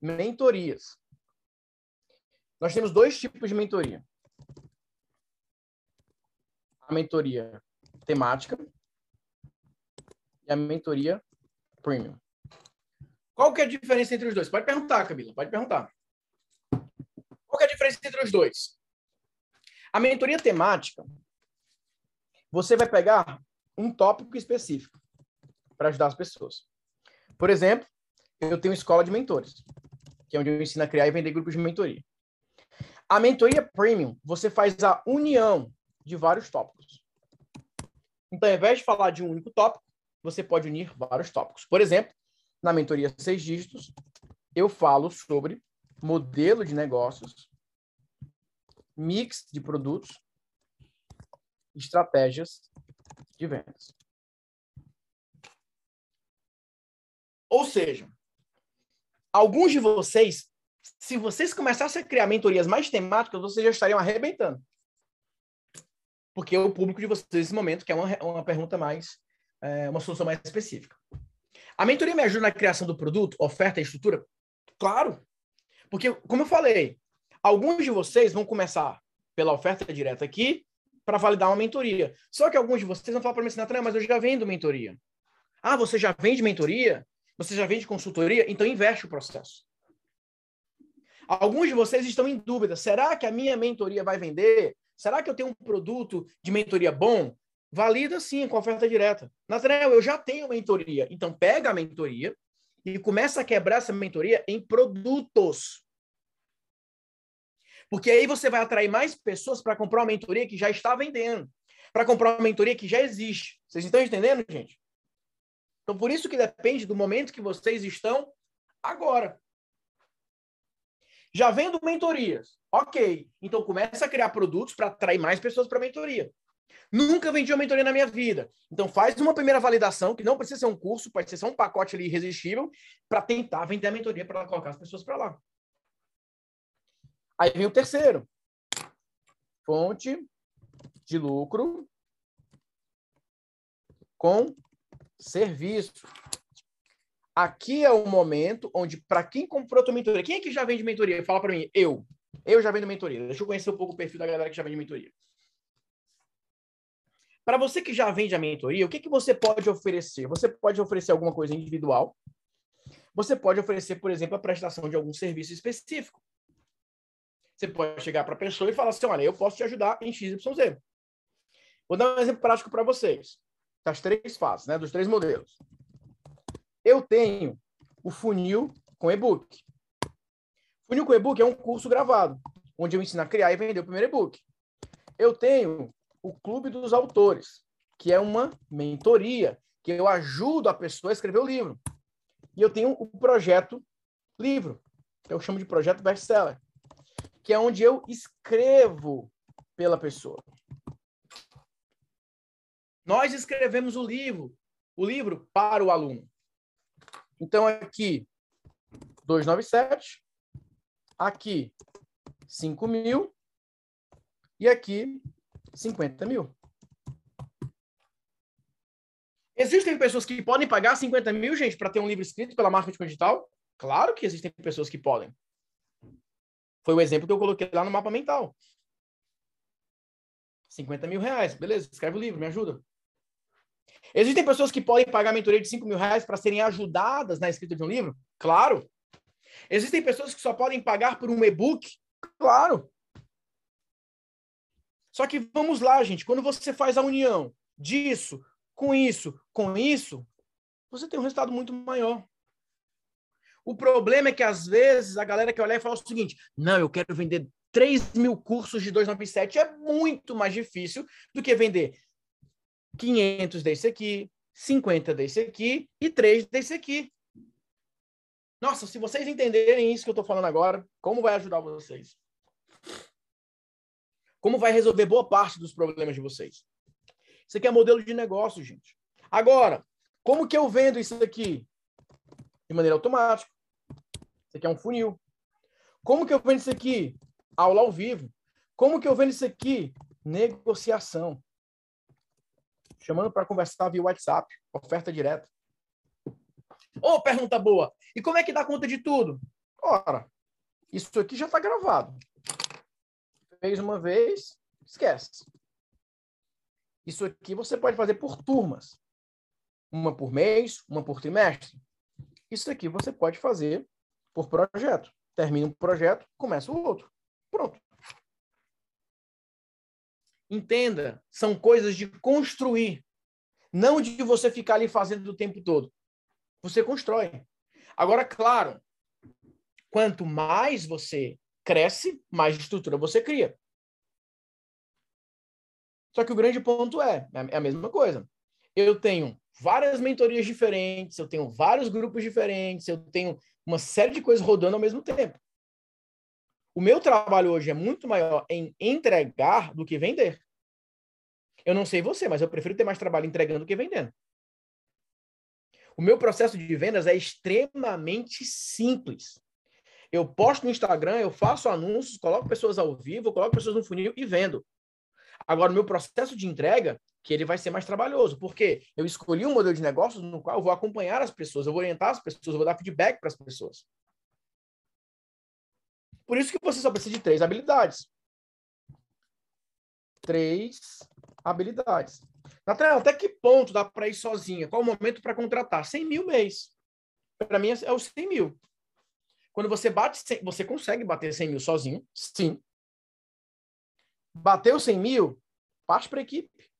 mentorias. Nós temos dois tipos de mentoria. A mentoria temática e a mentoria premium. Qual que é a diferença entre os dois? Pode perguntar, Camila, pode perguntar. Qual que é a diferença entre os dois? A mentoria temática, você vai pegar um tópico específico para ajudar as pessoas. Por exemplo, eu tenho escola de mentores, que é onde eu ensino a criar e vender grupos de mentoria. A mentoria premium, você faz a união de vários tópicos. Então, ao invés de falar de um único tópico, você pode unir vários tópicos. Por exemplo, na mentoria seis dígitos, eu falo sobre modelo de negócios, mix de produtos, estratégias de vendas. Ou seja, alguns de vocês se vocês começassem a criar mentorias mais temáticas, vocês já estariam arrebentando. Porque o público de vocês nesse momento quer uma, uma pergunta mais, é, uma solução mais específica. A mentoria me ajuda na criação do produto, oferta e estrutura? Claro. Porque, como eu falei, alguns de vocês vão começar pela oferta direta aqui para validar uma mentoria. Só que alguns de vocês vão falar para mim assim, mas eu já vendo mentoria. Ah, você já vende mentoria? Você já vende consultoria? Então investe o processo. Alguns de vocês estão em dúvida: será que a minha mentoria vai vender? Será que eu tenho um produto de mentoria bom? Valida sim com oferta direta. Nathanael, eu já tenho mentoria. Então pega a mentoria e começa a quebrar essa mentoria em produtos. Porque aí você vai atrair mais pessoas para comprar uma mentoria que já está vendendo, para comprar uma mentoria que já existe. Vocês estão entendendo, gente? Então, por isso que depende do momento que vocês estão agora. Já vendo mentorias. Ok. Então começa a criar produtos para atrair mais pessoas para a mentoria. Nunca vendi uma mentoria na minha vida. Então faz uma primeira validação, que não precisa ser um curso, pode ser só um pacote ali irresistível, para tentar vender a mentoria para colocar as pessoas para lá. Aí vem o terceiro. Fonte de lucro com serviço. Aqui é o momento onde, para quem comprou tua mentoria, quem é que já vende mentoria? Fala para mim, eu. Eu já vendo mentoria. Deixa eu conhecer um pouco o perfil da galera que já vende mentoria. Para você que já vende a mentoria, o que, que você pode oferecer? Você pode oferecer alguma coisa individual. Você pode oferecer, por exemplo, a prestação de algum serviço específico. Você pode chegar para a pessoa e falar assim: olha, eu posso te ajudar em XYZ. Vou dar um exemplo prático para vocês. Das três fases, né? Dos três modelos. Eu tenho o funil com e-book. Funil com e-book é um curso gravado, onde eu ensino a criar e vender o primeiro e-book. Eu tenho o Clube dos Autores, que é uma mentoria, que eu ajudo a pessoa a escrever o livro. E eu tenho o projeto livro, que eu chamo de projeto best-seller, que é onde eu escrevo pela pessoa. Nós escrevemos o livro, o livro para o aluno. Então, aqui, 297. Aqui, 5 mil. E aqui, 50 mil. Existem pessoas que podem pagar 50 mil, gente, para ter um livro escrito pela marketing digital? Claro que existem pessoas que podem. Foi o exemplo que eu coloquei lá no mapa mental. 50 mil reais. Beleza, escreve o livro, me ajuda. Existem pessoas que podem pagar mentoria de 5 mil reais para serem ajudadas na escrita de um livro? Claro. Existem pessoas que só podem pagar por um e-book? Claro. Só que vamos lá, gente, quando você faz a união disso com isso, com isso, você tem um resultado muito maior. O problema é que, às vezes, a galera quer olhar e falar o seguinte: não, eu quero vender 3 mil cursos de 297. É muito mais difícil do que vender 500 desse aqui, 50 desse aqui e 3 desse aqui. Nossa, se vocês entenderem isso que eu estou falando agora, como vai ajudar vocês? Como vai resolver boa parte dos problemas de vocês? Isso aqui é modelo de negócio, gente. Agora, como que eu vendo isso aqui? De maneira automática. Isso aqui é um funil. Como que eu vendo isso aqui? Aula ao vivo. Como que eu vendo isso aqui? Negociação. Chamando para conversar via WhatsApp, oferta direta. Ô, oh, pergunta boa. E como é que dá conta de tudo? Ora, isso aqui já está gravado. Fez uma vez, esquece. Isso aqui você pode fazer por turmas. Uma por mês, uma por trimestre. Isso aqui você pode fazer por projeto. Termina um projeto, começa o outro. Pronto. Entenda, são coisas de construir, não de você ficar ali fazendo o tempo todo. Você constrói. Agora, claro, quanto mais você cresce, mais estrutura você cria. Só que o grande ponto é, é a mesma coisa. Eu tenho várias mentorias diferentes, eu tenho vários grupos diferentes, eu tenho uma série de coisas rodando ao mesmo tempo. O meu trabalho hoje é muito maior em entregar do que vender. Eu não sei você, mas eu prefiro ter mais trabalho entregando do que vendendo. O meu processo de vendas é extremamente simples. Eu posto no Instagram, eu faço anúncios, coloco pessoas ao vivo, coloco pessoas no funil e vendo. Agora, o meu processo de entrega, que ele vai ser mais trabalhoso, porque eu escolhi um modelo de negócio no qual eu vou acompanhar as pessoas, eu vou orientar as pessoas, eu vou dar feedback para as pessoas. Por isso que você só precisa de três habilidades. Três habilidades. Nathanael, até que ponto dá para ir sozinha? Qual o momento para contratar? 100 mil mês. Para mim é os 100 mil. Quando você bate, 100, você consegue bater 100 mil sozinho? Sim. Bateu 100 mil? Parte para a equipe.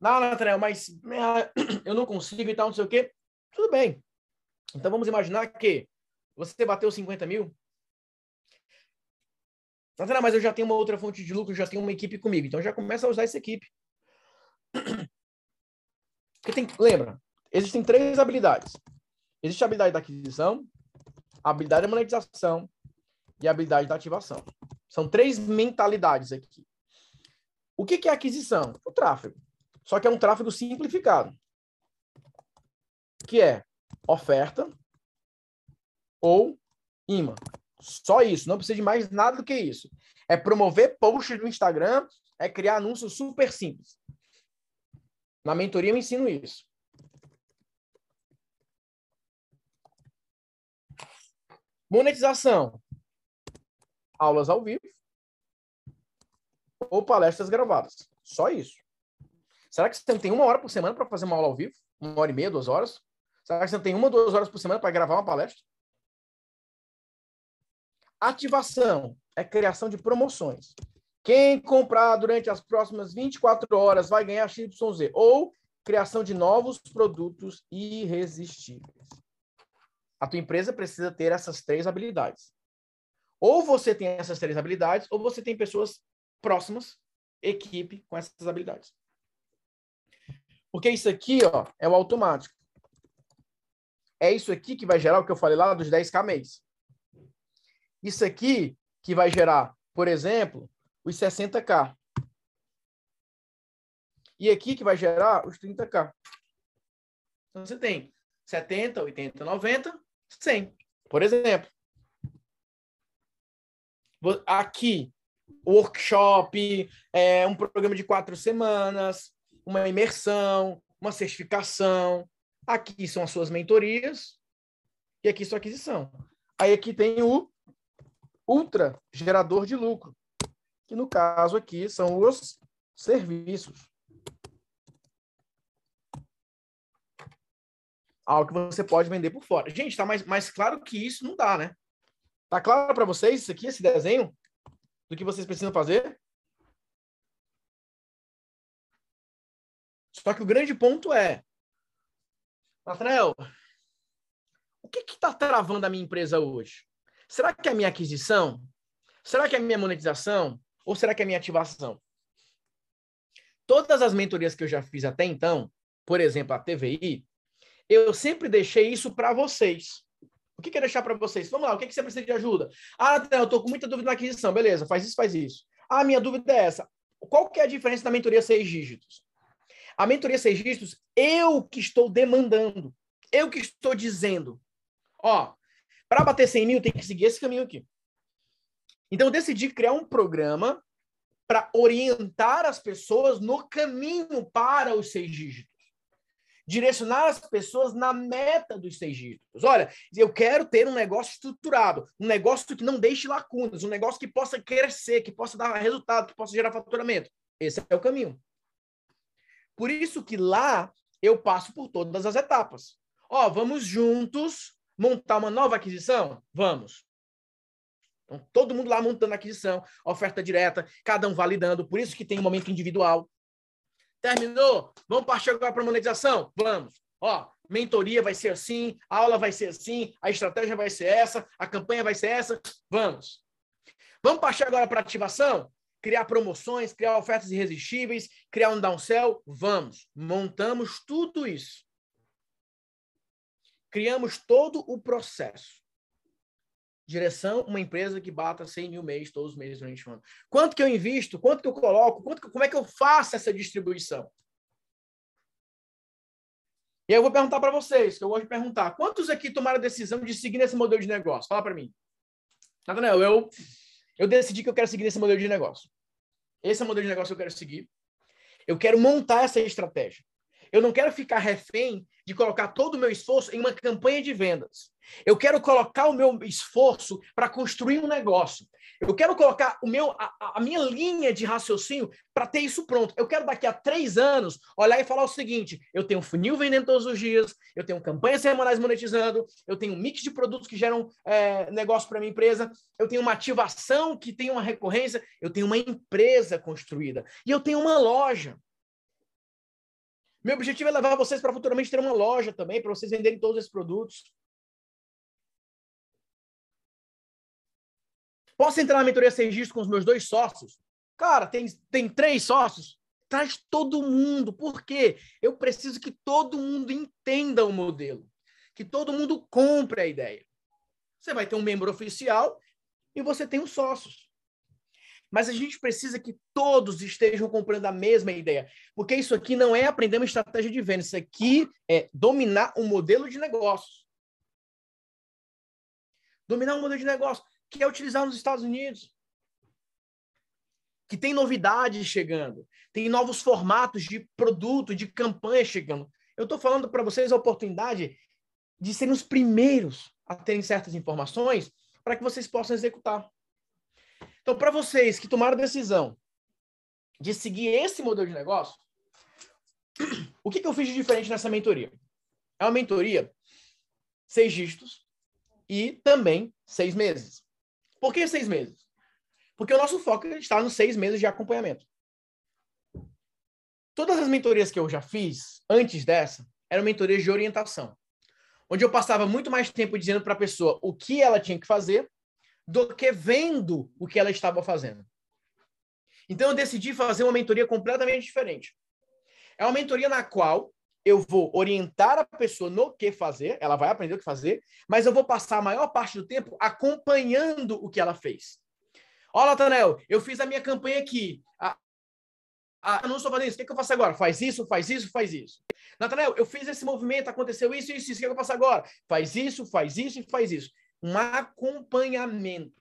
Não, Nathanael, mas eu não consigo e tal, não sei o quê. Tudo bem. Então vamos imaginar que você bateu 50 mil. Nathanael, mas eu já tenho uma outra fonte de lucro, já tenho uma equipe comigo. Então já começa a usar essa equipe. Porque tem, lembra, existem três habilidades. Existe a habilidade da aquisição, a habilidade da monetização e a habilidade da ativação. São três mentalidades aqui. O que é aquisição? O tráfego. Só que é um tráfego simplificado. Que é oferta ou imã. Só isso, não precisa de mais nada do que isso. É promover posts no Instagram, é criar anúncios super simples. Na mentoria eu ensino isso. Monetização. Aulas ao vivo ou palestras gravadas. Só isso. Será que você não tem uma hora por semana para fazer uma aula ao vivo? Uma hora e meia, duas horas? Será que você não tem uma, duas horas por semana para gravar uma palestra? Ativação é criação de promoções. Quem comprar durante as próximas 24 horas vai ganhar XYZ. Ou criação de novos produtos irresistíveis. A tua empresa precisa ter essas três habilidades. Ou você tem essas três habilidades, ou você tem pessoas próximas, equipe com essas habilidades. Porque isso aqui, ó, é o automático. É isso aqui que vai gerar o que eu falei lá dos 10k mês. Isso aqui que vai gerar, por exemplo, os 60k. E aqui que vai gerar os 30k. Então você tem 70, 80, 90, 100, por exemplo. Aqui workshop, é, um programa de quatro semanas, uma imersão, uma certificação. Aqui são as suas mentorias e aqui sua aquisição. Aí aqui tem o ultra gerador de lucro, que no caso aqui são os serviços. Algo que você pode vender por fora. Gente, tá mais, mais claro que isso não dá, né? Tá claro para vocês isso aqui, esse desenho? do que vocês precisam fazer? Só que o grande ponto é, Nathanael, o que está travando a minha empresa hoje? Será que é a minha aquisição? Será que é a minha monetização? Ou será que é a minha ativação? Todas as mentorias que eu já fiz até então, por exemplo, a TVI, eu sempre deixei isso para vocês. O que, que é deixar para vocês? Vamos lá, o que, que você precisa de ajuda? Ah, eu estou com muita dúvida na aquisição. Beleza, faz isso, faz isso. Ah, minha dúvida é essa. Qual que é a diferença da mentoria seis dígitos? A mentoria seis dígitos, eu que estou demandando. Eu que estou dizendo. Ó, para bater 100 mil, tem que seguir esse caminho aqui. Então, eu decidi criar um programa para orientar as pessoas no caminho para os seis dígitos. Direcionar as pessoas na meta dos seis dígitos. Olha, eu quero ter um negócio estruturado, um negócio que não deixe lacunas, um negócio que possa crescer, que possa dar resultado, que possa gerar faturamento. Esse é o caminho. Por isso que lá eu passo por todas as etapas. Ó, vamos juntos montar uma nova aquisição? Vamos. Então, todo mundo lá montando aquisição, oferta direta, cada um validando, por isso que tem um momento individual. Terminou? Vamos partir agora para monetização? Vamos. Ó, mentoria vai ser assim, a aula vai ser assim, a estratégia vai ser essa, a campanha vai ser essa. Vamos. Vamos partir agora para ativação? Criar promoções, criar ofertas irresistíveis, criar um downsell? Vamos. Montamos tudo isso. Criamos todo o processo. Direção, uma empresa que bata 100 mil mês todos os meses durante o ano. Quanto que eu invisto? Quanto que eu coloco? Quanto como é que eu faço essa distribuição? E aí eu vou perguntar para vocês, que eu gosto de perguntar. Quantos aqui tomaram a decisão de seguir nesse modelo de negócio? Fala para mim. Nathanael, eu, eu decidi que eu quero seguir nesse modelo de negócio. Esse é o modelo de negócio que eu quero seguir. Eu quero montar essa estratégia. Eu não quero ficar refém de colocar todo o meu esforço em uma campanha de vendas. Eu quero colocar o meu esforço para construir um negócio. Eu quero colocar o meu, a, a minha linha de raciocínio para ter isso pronto. Eu quero daqui a três anos olhar e falar o seguinte: eu tenho funil vendendo todos os dias, eu tenho campanhas semanais monetizando, eu tenho um mix de produtos que geram é, negócio para minha empresa, eu tenho uma ativação que tem uma recorrência, eu tenho uma empresa construída e eu tenho uma loja. Meu objetivo é levar vocês para futuramente ter uma loja também, para vocês venderem todos esses produtos. Posso entrar na mentoria sem registro com os meus dois sócios? Cara, tem, tem três sócios? Traz todo mundo. Por quê? Eu preciso que todo mundo entenda o modelo. Que todo mundo compre a ideia. Você vai ter um membro oficial e você tem os sócios. Mas a gente precisa que todos estejam comprando a mesma ideia. Porque isso aqui não é aprender uma estratégia de venda. Isso aqui é dominar um modelo de negócio. Dominar um modelo de negócio que é utilizado nos Estados Unidos. Que tem novidades chegando, tem novos formatos de produto, de campanha chegando. Eu estou falando para vocês a oportunidade de serem os primeiros a terem certas informações para que vocês possam executar. Então, para vocês que tomaram a decisão de seguir esse modelo de negócio, o que, que eu fiz de diferente nessa mentoria? É uma mentoria seis dígitos e também seis meses. Por que seis meses? Porque o nosso foco está nos seis meses de acompanhamento. Todas as mentorias que eu já fiz antes dessa eram mentorias de orientação, onde eu passava muito mais tempo dizendo para a pessoa o que ela tinha que fazer do que vendo o que ela estava fazendo. Então eu decidi fazer uma mentoria completamente diferente. É uma mentoria na qual eu vou orientar a pessoa no que fazer, ela vai aprender o que fazer, mas eu vou passar a maior parte do tempo acompanhando o que ela fez. Olha, Natanel, eu fiz a minha campanha aqui. Ah, ah, não estou fazendo isso. O que, é que eu faço agora? Faz isso, faz isso, faz isso. Natanel, eu fiz esse movimento, aconteceu isso, isso, isso. O que, é que eu faço agora? Faz isso, faz isso e faz isso. Um acompanhamento.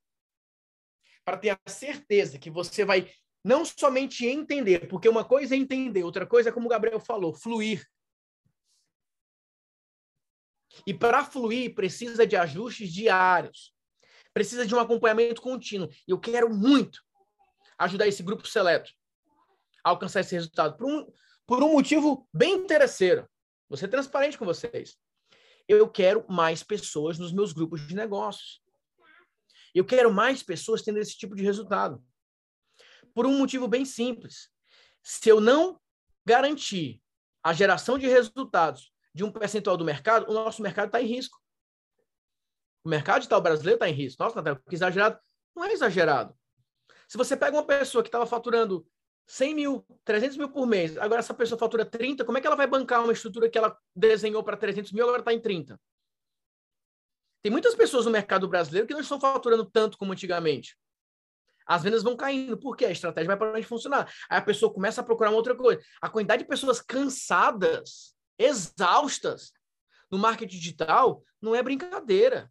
Para ter a certeza que você vai não somente entender, porque uma coisa é entender, outra coisa é, como o Gabriel falou, fluir. E para fluir, precisa de ajustes diários. Precisa de um acompanhamento contínuo. E eu quero muito ajudar esse grupo seleto a alcançar esse resultado. Por um, por um motivo bem interesseiro. Vou ser transparente com vocês. Eu quero mais pessoas nos meus grupos de negócios. Eu quero mais pessoas tendo esse tipo de resultado. Por um motivo bem simples. Se eu não garantir a geração de resultados de um percentual do mercado, o nosso mercado está em risco. O mercado de tal brasileiro está em risco. Nossa, Natália, que exagerado. Não é exagerado. Se você pega uma pessoa que estava faturando 100 mil, 300 mil por mês, agora essa pessoa fatura 30, como é que ela vai bancar uma estrutura que ela desenhou para 300 mil, agora está em 30? Tem muitas pessoas no mercado brasileiro que não estão faturando tanto como antigamente. As vendas vão caindo, porque a estratégia vai parar de funcionar. Aí a pessoa começa a procurar uma outra coisa. A quantidade de pessoas cansadas, exaustas no marketing digital não é brincadeira.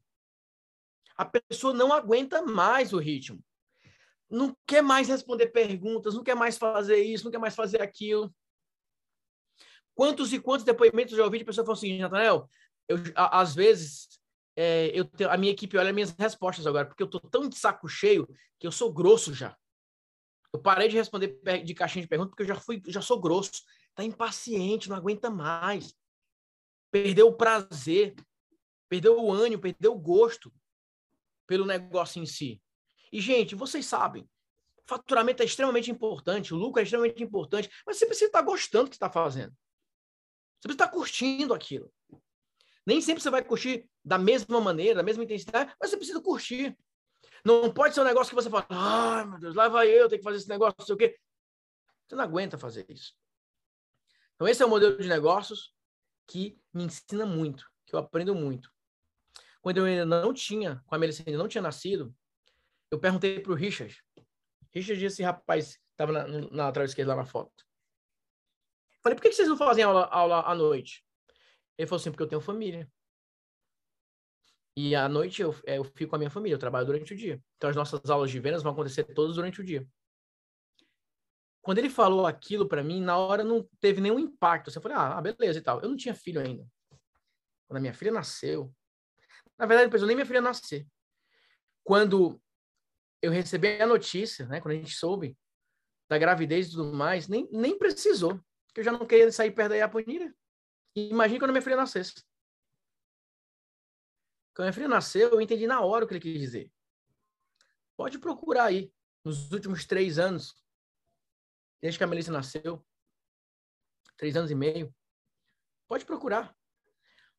A pessoa não aguenta mais o ritmo. Não quer mais responder perguntas, não quer mais fazer isso, não quer mais fazer aquilo. Quantos e quantos depoimentos eu já ouvi de pessoa falando assim, a, às vezes é, eu tenho, a minha equipe olha minhas respostas agora, porque eu tô tão de saco cheio que eu sou grosso já. Eu parei de responder de caixinha de perguntas porque eu já fui, já sou grosso. Tá impaciente, não aguenta mais. Perdeu o prazer, perdeu o ânimo, perdeu o gosto pelo negócio em si. E, gente, vocês sabem, faturamento é extremamente importante, o lucro é extremamente importante, mas você precisa estar gostando do que está fazendo. Você precisa estar curtindo aquilo. Nem sempre você vai curtir da mesma maneira, da mesma intensidade, mas você precisa curtir. Não pode ser um negócio que você fala, ai meu Deus, lá vai eu, tenho que fazer esse negócio, não sei o quê. Você não aguenta fazer isso. Então, esse é o modelo de negócios que me ensina muito, que eu aprendo muito quando eu ainda não tinha, com a Melissa ainda não tinha nascido, eu perguntei para o Richard. Richard, esse rapaz estava na, na lateral esquerda lá na foto. Falei, por que vocês não fazem aula, aula à noite? Ele falou assim, porque eu tenho família. E à noite eu, é, eu fico com a minha família, eu trabalho durante o dia. Então as nossas aulas de vendas vão acontecer todas durante o dia. Quando ele falou aquilo para mim, na hora não teve nenhum impacto. Eu falei, ah, beleza e tal. Eu não tinha filho ainda. Quando a minha filha nasceu, na verdade, depois eu nem minha filha nascer. Quando eu recebi a notícia, né, quando a gente soube da gravidez e tudo mais, nem, nem precisou, que eu já não queria sair perto da Iaponira. Imagina quando minha filha nascesse. Quando minha filha nasceu, eu entendi na hora o que ele quis dizer. Pode procurar aí, nos últimos três anos, desde que a Melissa nasceu, três anos e meio, pode procurar.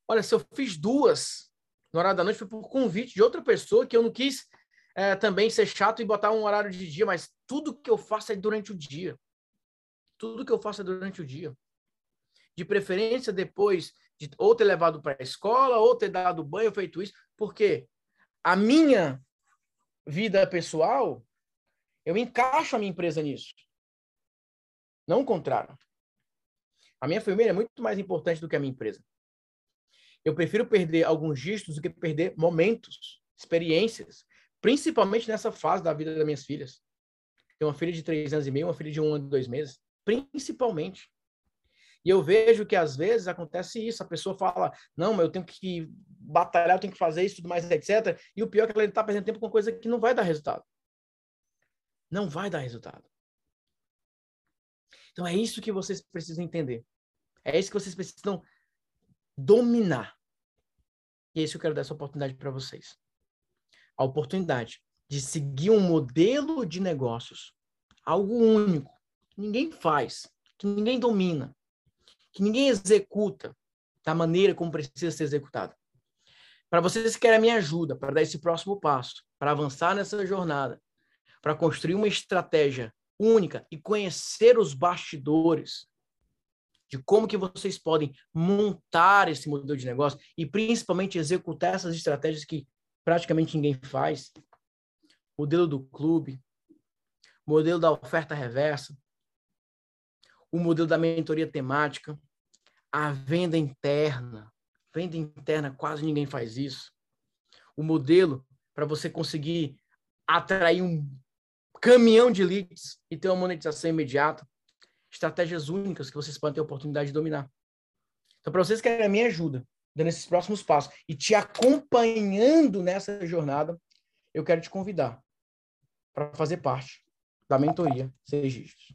Olha, se eu fiz duas no horário da noite foi por convite de outra pessoa que eu não quis é, também ser chato e botar um horário de dia, mas tudo que eu faço é durante o dia. Tudo que eu faço é durante o dia. De preferência, depois de ou ter levado para a escola, ou ter dado banho, feito isso, porque a minha vida pessoal, eu encaixo a minha empresa nisso. Não o contrário. A minha família é muito mais importante do que a minha empresa. Eu prefiro perder alguns dígitos do que perder momentos, experiências, principalmente nessa fase da vida das minhas filhas. Tenho uma filha de três anos e meio, uma filha de um ano e dois meses, principalmente. E eu vejo que às vezes acontece isso, a pessoa fala, não, eu tenho que batalhar, eu tenho que fazer isso, tudo mais, etc. E o pior é que ela está perdendo tempo com coisa que não vai dar resultado. Não vai dar resultado. Então é isso que vocês precisam entender. É isso que vocês precisam dominar. E é isso que eu quero dar essa oportunidade para vocês. A oportunidade de seguir um modelo de negócios, algo único, que ninguém faz, que ninguém domina, que ninguém executa da maneira como precisa ser executado. Para vocês que querem a minha ajuda para dar esse próximo passo, para avançar nessa jornada, para construir uma estratégia única e conhecer os bastidores de como que vocês podem montar esse modelo de negócio e principalmente executar essas estratégias que praticamente ninguém faz. Modelo do clube, modelo da oferta reversa, o modelo da mentoria temática, a venda interna. Venda interna, quase ninguém faz isso. O modelo para você conseguir atrair um caminhão de leads e ter uma monetização imediata estratégias únicas que vocês podem ter a oportunidade de dominar. Então, para vocês que querem a minha ajuda, dando esses próximos passos e te acompanhando nessa jornada, eu quero te convidar para fazer parte da mentoria Seis Dígitos.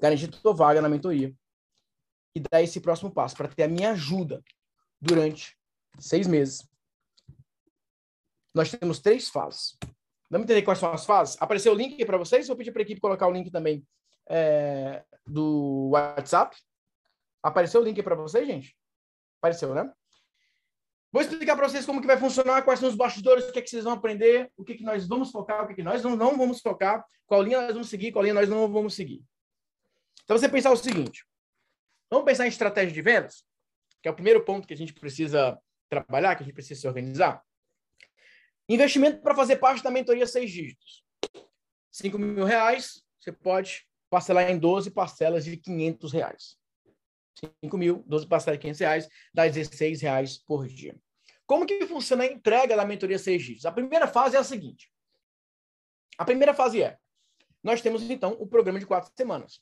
Garantir tua vaga na mentoria e dar esse próximo passo para ter a minha ajuda durante seis meses. Nós temos três fases. Vamos entender quais são as fases? Apareceu o link para vocês? Vou pedir para a equipe colocar o link também é, do WhatsApp, Apareceu o link para vocês, gente? Apareceu, né? Vou explicar para vocês como que vai funcionar, quais são os bastidores, o que, é que vocês vão aprender, o que, que nós vamos focar, o que, que nós não, não vamos focar, qual linha nós vamos seguir, qual linha nós não vamos seguir. Então, você pensar o seguinte, vamos pensar em estratégia de vendas, que é o primeiro ponto que a gente precisa trabalhar, que a gente precisa se organizar. Investimento para fazer parte da mentoria seis dígitos. 5 mil reais, você pode parcelar em 12 parcelas de 500 reais. 5 mil, 12 parcelas de 500 reais, dá 16 reais por dia. Como que funciona a entrega da mentoria 6 dígitos? A primeira fase é a seguinte. A primeira fase é, nós temos então o programa de quatro semanas.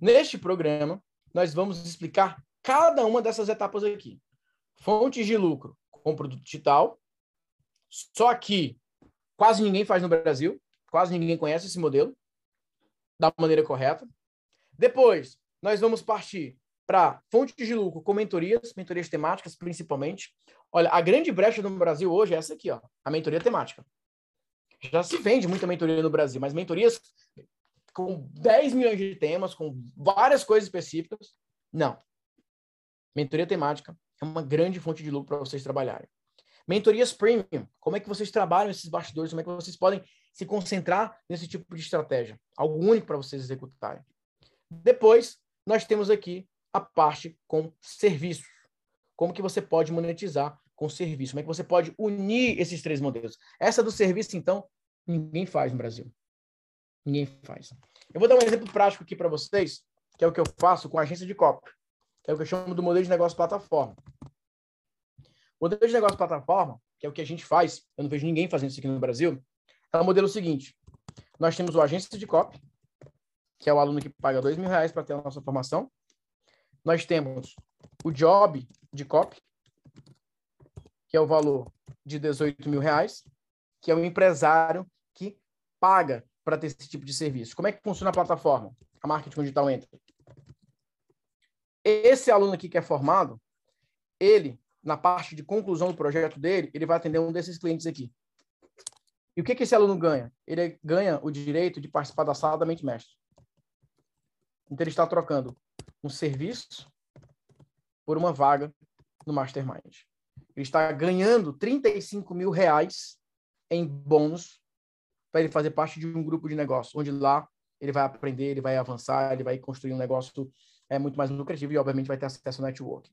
Neste programa, nós vamos explicar cada uma dessas etapas aqui. Fontes de lucro com produto digital. Só que quase ninguém faz no Brasil, quase ninguém conhece esse modelo da maneira correta. Depois, nós vamos partir para fontes de lucro com mentorias, mentorias temáticas principalmente. Olha, a grande brecha no Brasil hoje é essa aqui, ó, a mentoria temática. Já se vende muita mentoria no Brasil, mas mentorias com 10 milhões de temas, com várias coisas específicas, não. Mentoria temática é uma grande fonte de lucro para vocês trabalharem. Mentorias premium, como é que vocês trabalham esses bastidores, como é que vocês podem se concentrar nesse tipo de estratégia, algo único para vocês executarem. Depois, nós temos aqui a parte com serviços. Como que você pode monetizar com serviço? Como é que você pode unir esses três modelos? Essa do serviço, então, ninguém faz no Brasil. Ninguém faz. Eu vou dar um exemplo prático aqui para vocês, que é o que eu faço com a agência de copy, que é o que eu chamo do modelo de negócio plataforma. O modelo de negócio plataforma, que é o que a gente faz, eu não vejo ninguém fazendo isso aqui no Brasil, é o modelo seguinte. Nós temos o agência de copy, que é o aluno que paga dois mil reais para ter a nossa formação nós temos o job de copy, que é o valor de 18 mil reais, que é o empresário que paga para ter esse tipo de serviço. Como é que funciona a plataforma? A marketing digital entra. Esse aluno aqui que é formado, ele, na parte de conclusão do projeto dele, ele vai atender um desses clientes aqui. E o que, que esse aluno ganha? Ele ganha o direito de participar da sala da mente mestre. Então, ele está trocando um serviço por uma vaga no Mastermind. Ele está ganhando 35 mil reais em bônus para ele fazer parte de um grupo de negócio, onde lá ele vai aprender, ele vai avançar, ele vai construir um negócio é, muito mais lucrativo e, obviamente, vai ter acesso ao network.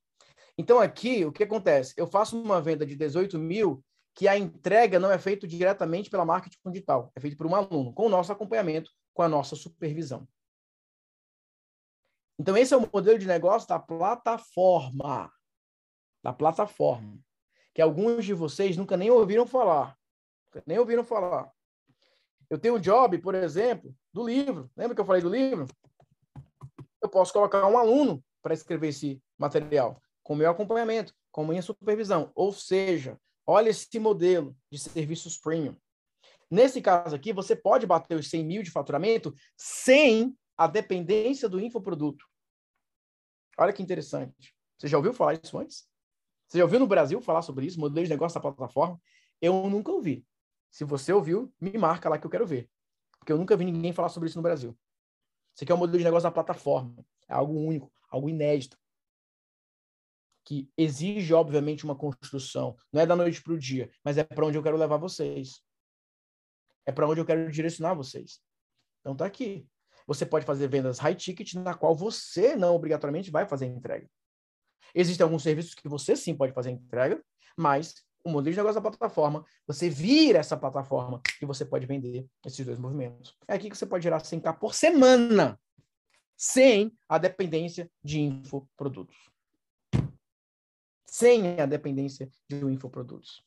Então, aqui, o que acontece? Eu faço uma venda de 18 mil que a entrega não é feita diretamente pela marketing digital, é feita por um aluno, com o nosso acompanhamento, com a nossa supervisão. Então, esse é o modelo de negócio da plataforma. Da plataforma. Que alguns de vocês nunca nem ouviram falar. Nem ouviram falar. Eu tenho um job, por exemplo, do livro. Lembra que eu falei do livro? Eu posso colocar um aluno para escrever esse material, com meu acompanhamento, com minha supervisão. Ou seja, olha esse modelo de serviços premium. Nesse caso aqui, você pode bater os 100 mil de faturamento sem a dependência do infoproduto. Olha que interessante. Você já ouviu falar isso antes? Você já ouviu no Brasil falar sobre isso, modelo de negócio da plataforma? Eu nunca ouvi. Se você ouviu, me marca lá que eu quero ver. Porque eu nunca vi ninguém falar sobre isso no Brasil. Isso aqui é um modelo de negócio da plataforma. É algo único, algo inédito. Que exige, obviamente, uma construção. Não é da noite para o dia, mas é para onde eu quero levar vocês. É para onde eu quero direcionar vocês. Então tá aqui. Você pode fazer vendas high ticket, na qual você não obrigatoriamente vai fazer entrega. Existem alguns serviços que você sim pode fazer entrega, mas o modelo de negócio da plataforma, você vira essa plataforma e você pode vender esses dois movimentos. É aqui que você pode gerar 100k por semana, sem a dependência de infoprodutos. Sem a dependência de infoprodutos.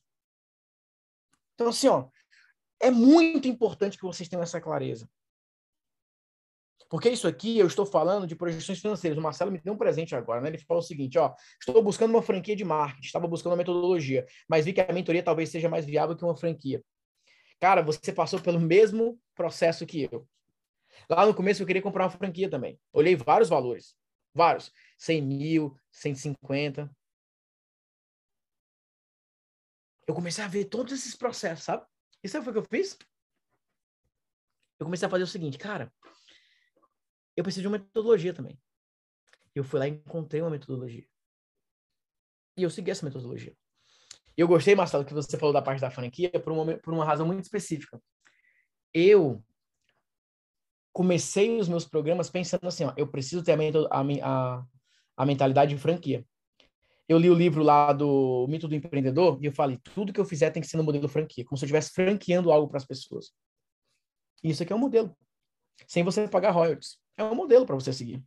Então, assim, ó, é muito importante que vocês tenham essa clareza. Porque isso aqui eu estou falando de projeções financeiras. O Marcelo me deu um presente agora, né? Ele falou o seguinte: ó, estou buscando uma franquia de marketing, estava buscando uma metodologia, mas vi que a mentoria talvez seja mais viável que uma franquia. Cara, você passou pelo mesmo processo que eu. Lá no começo eu queria comprar uma franquia também. Olhei vários valores. Vários. 100 mil, 150. Eu comecei a ver todos esses processos, sabe? E sabe o que eu fiz? Eu comecei a fazer o seguinte, cara, eu preciso de uma metodologia também. Eu fui lá e encontrei uma metodologia. E eu segui essa metodologia. E eu gostei, Marcelo, que você falou da parte da franquia por uma, por uma razão muito específica. Eu comecei os meus programas pensando assim, ó, eu preciso ter a, a, a mentalidade de franquia. Eu li o livro lá do Mito do Empreendedor e eu falei, tudo que eu fizer tem que ser no modelo franquia, como se eu estivesse franqueando algo para as pessoas. Isso aqui é um modelo. Sem você pagar royalties. É um modelo para você seguir.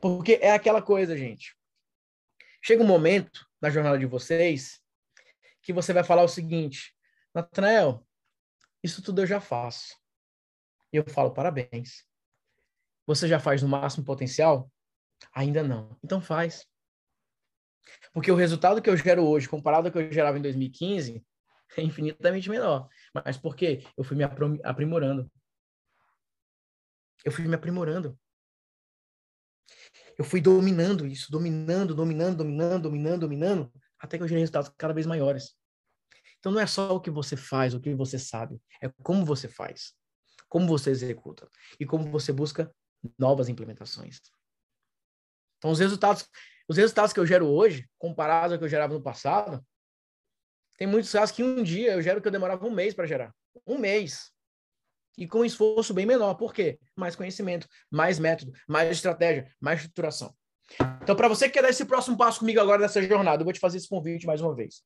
Porque é aquela coisa, gente. Chega um momento na jornada de vocês que você vai falar o seguinte: Natanael, isso tudo eu já faço. E eu falo, parabéns. Você já faz no máximo potencial? Ainda não. Então faz. Porque o resultado que eu gero hoje, comparado ao que eu gerava em 2015, é infinitamente menor. Mas por quê? Eu fui me aprimorando. Eu fui me aprimorando. Eu fui dominando isso, dominando, dominando, dominando, dominando, dominando, até que eu gerei resultados cada vez maiores. Então não é só o que você faz, o que você sabe, é como você faz, como você executa e como você busca novas implementações. Então os resultados, os resultados que eu gero hoje, comparados ao que eu gerava no passado, tem muitos casos que um dia eu gero que eu demorava um mês para gerar. Um mês. E com um esforço bem menor. Por quê? Mais conhecimento, mais método, mais estratégia, mais estruturação. Então, para você que quer dar esse próximo passo comigo agora nessa jornada, eu vou te fazer esse convite mais uma vez.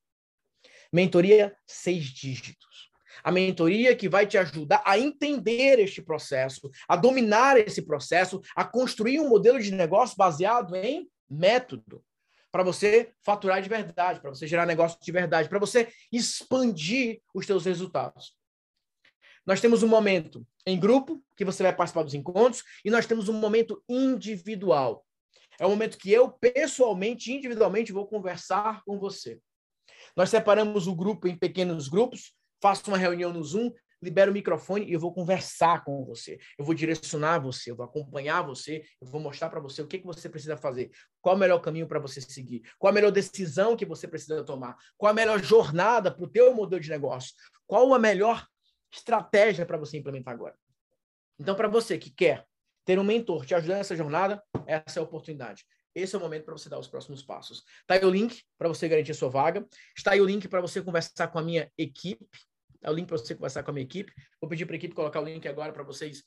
Mentoria seis dígitos. A mentoria que vai te ajudar a entender este processo, a dominar esse processo, a construir um modelo de negócio baseado em método. Para você faturar de verdade, para você gerar negócio de verdade, para você expandir os seus resultados. Nós temos um momento em grupo, que você vai participar dos encontros, e nós temos um momento individual. É o momento que eu, pessoalmente, individualmente, vou conversar com você. Nós separamos o grupo em pequenos grupos, faço uma reunião no Zoom, libero o microfone e eu vou conversar com você. Eu vou direcionar você, eu vou acompanhar você, eu vou mostrar para você o que, que você precisa fazer, qual o melhor caminho para você seguir, qual a melhor decisão que você precisa tomar, qual a melhor jornada para o teu modelo de negócio, qual a melhor estratégia para você implementar agora. Então, para você que quer ter um mentor te ajudando nessa jornada, essa é a oportunidade. Esse é o momento para você dar os próximos passos. Está aí o link para você garantir a sua vaga. Está aí o link para você conversar com a minha equipe. Está o link para você conversar com a minha equipe. Vou pedir para a equipe colocar o link agora para vocês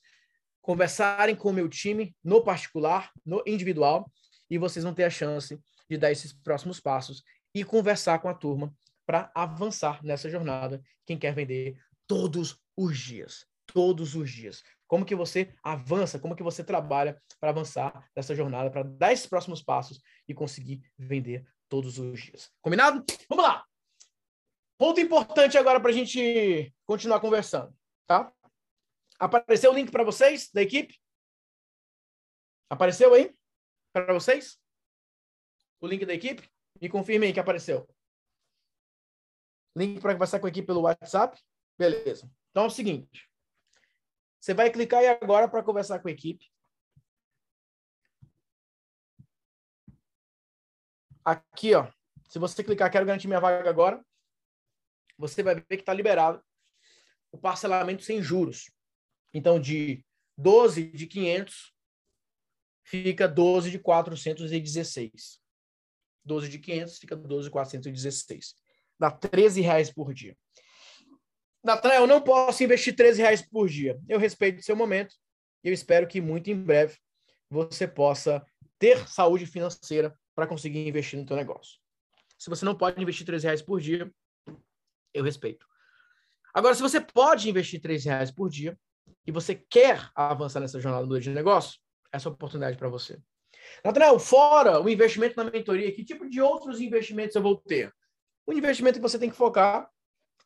conversarem com o meu time no particular, no individual, e vocês vão ter a chance de dar esses próximos passos e conversar com a turma para avançar nessa jornada. Quem quer vender todos os dias, todos os dias. Como que você avança, como que você trabalha para avançar nessa jornada, para dar esses próximos passos e conseguir vender todos os dias. Combinado? Vamos lá! Ponto importante agora para a gente continuar conversando, tá? Apareceu o link para vocês da equipe? Apareceu aí? Para vocês? O link da equipe? Me confirme aí que apareceu. Link para conversar com a equipe pelo WhatsApp? Beleza. Então é o seguinte. Você vai clicar aí agora para conversar com a equipe. Aqui, ó. Se você clicar, quero garantir minha vaga agora, você vai ver que está liberado o parcelamento sem juros. Então, de 12 de 500 fica 12 de 416. 12 de 500 fica 12 de 416. Dá 13 reais por dia. Natan, eu não posso investir 13 reais por dia. Eu respeito o seu momento e eu espero que muito em breve você possa ter saúde financeira para conseguir investir no teu negócio. Se você não pode investir 13 reais por dia, eu respeito. Agora, se você pode investir 13 reais por dia e você quer avançar nessa jornada de negócio, essa é oportunidade para você. Nathanael, fora o investimento na mentoria, que tipo de outros investimentos eu vou ter? O investimento que você tem que focar,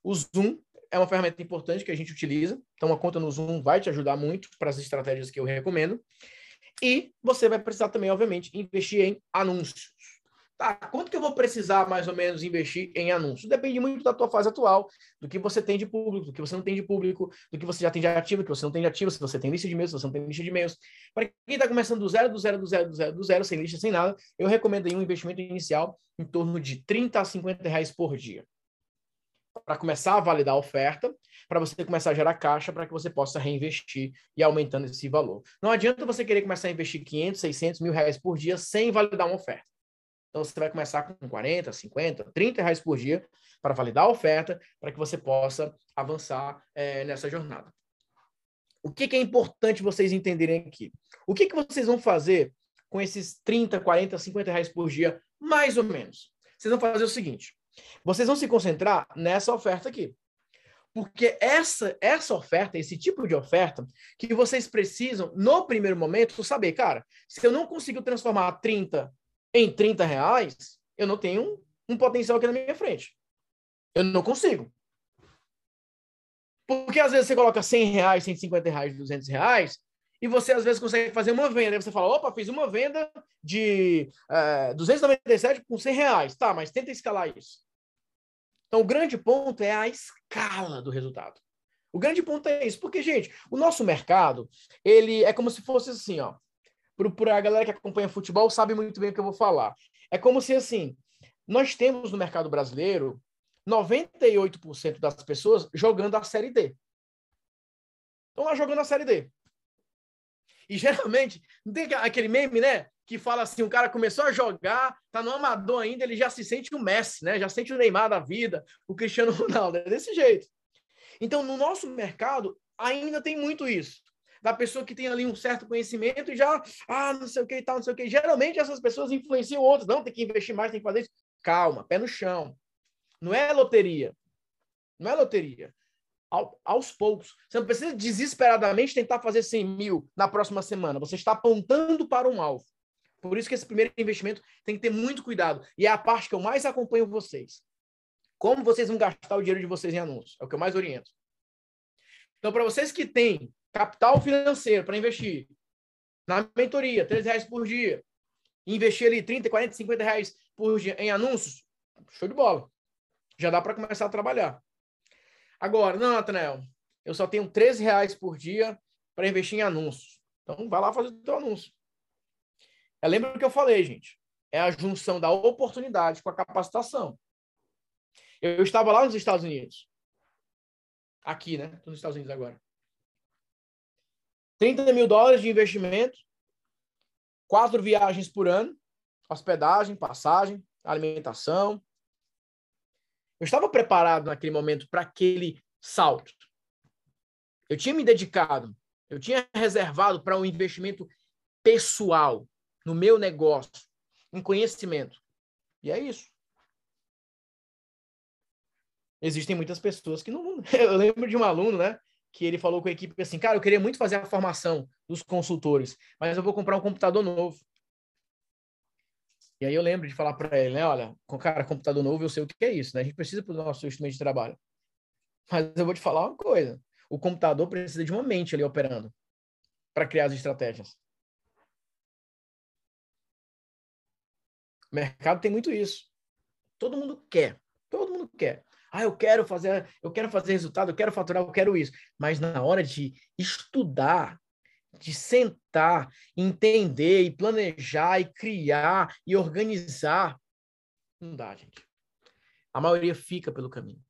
o Zoom, é uma ferramenta importante que a gente utiliza. Então, uma conta no Zoom vai te ajudar muito para as estratégias que eu recomendo. E você vai precisar também, obviamente, investir em anúncios. Tá, quanto que eu vou precisar mais ou menos investir em anúncios? Depende muito da tua fase atual, do que você tem de público, do que você não tem de público, do que você já tem de ativo, do que você não tem de ativo, se você tem lista de e-mails, se você não tem lista de e-mails. Para quem está começando do zero, do zero, do zero, do zero, do zero, sem lista, sem nada, eu recomendo aí um investimento inicial em torno de 30 a 50 reais por dia. Para começar a validar a oferta, para você começar a gerar caixa, para que você possa reinvestir e aumentando esse valor. Não adianta você querer começar a investir 500, 600 mil reais por dia sem validar uma oferta. Então, você vai começar com 40, 50, 30 reais por dia para validar a oferta, para que você possa avançar é, nessa jornada. O que, que, é importante vocês entenderem aqui? O que, que vocês vão fazer com esses 30, 40, 50 reais por dia, mais ou menos? Vocês vão fazer o seguinte: vocês vão se concentrar nessa oferta aqui. Porque essa, essa oferta, esse tipo de oferta, que vocês precisam, no primeiro momento, saber, cara, se eu não consigo transformar 30 em 30 reais, eu não tenho um, um potencial aqui na minha frente. Eu não consigo. Porque às vezes você coloca 100 reais, 150 reais, 200 reais, e você às vezes consegue fazer uma venda. Aí você fala, opa, fiz uma venda de é, 297 com 100 reais. Tá, mas tenta escalar isso. Então, o grande ponto é a escala do resultado. O grande ponto é isso, porque, gente, o nosso mercado, ele é como se fosse assim, ó. Para a galera que acompanha futebol, sabe muito bem o que eu vou falar. É como se, assim, nós temos no mercado brasileiro 98% das pessoas jogando a Série D. Estão lá jogando a Série D. E geralmente, não tem aquele meme, né? Que fala assim: o cara começou a jogar, tá no amador ainda, ele já se sente o Messi, né? Já sente o Neymar da vida, o Cristiano Ronaldo. É desse jeito. Então, no nosso mercado, ainda tem muito isso. Da pessoa que tem ali um certo conhecimento e já, ah, não sei o que e tal, não sei o que. Geralmente essas pessoas influenciam outros. Não, tem que investir mais, tem que fazer isso. Calma, pé no chão. Não é loteria. Não é loteria. Ao, aos poucos. Você não precisa desesperadamente tentar fazer 100 mil na próxima semana. Você está apontando para um alvo. Por isso que esse primeiro investimento tem que ter muito cuidado. E é a parte que eu mais acompanho vocês. Como vocês vão gastar o dinheiro de vocês em anúncios? É o que eu mais oriento. Então, para vocês que têm capital financeiro para investir na mentoria, 3 reais por dia, investir ali 30, 40, 50 reais por dia em anúncios, show de bola já dá para começar a trabalhar. Agora, não, Nathanael, eu só tenho 13 reais por dia para investir em anúncios. Então, vai lá fazer o teu anúncio. É, lembra o que eu falei, gente? É a junção da oportunidade com a capacitação. Eu estava lá nos Estados Unidos. Aqui, né? Estou nos Estados Unidos agora. 30 mil dólares de investimento, quatro viagens por ano, hospedagem, passagem, alimentação, eu estava preparado naquele momento para aquele salto. Eu tinha me dedicado, eu tinha reservado para um investimento pessoal no meu negócio, em conhecimento. E é isso. Existem muitas pessoas que não. Eu lembro de um aluno, né? Que ele falou com a equipe assim: Cara, eu queria muito fazer a formação dos consultores, mas eu vou comprar um computador novo. E aí eu lembro de falar para ele, né? Olha, cara, computador novo, eu sei o que é isso, né? A gente precisa para o nosso instrumento de trabalho. Mas eu vou te falar uma coisa: o computador precisa de uma mente ali operando para criar as estratégias. O mercado tem muito isso. Todo mundo quer, todo mundo quer. Ah, eu quero fazer, eu quero fazer resultado, eu quero faturar, eu quero isso. Mas na hora de estudar, de sentar, entender e planejar e criar e organizar. Não dá, gente. A maioria fica pelo caminho.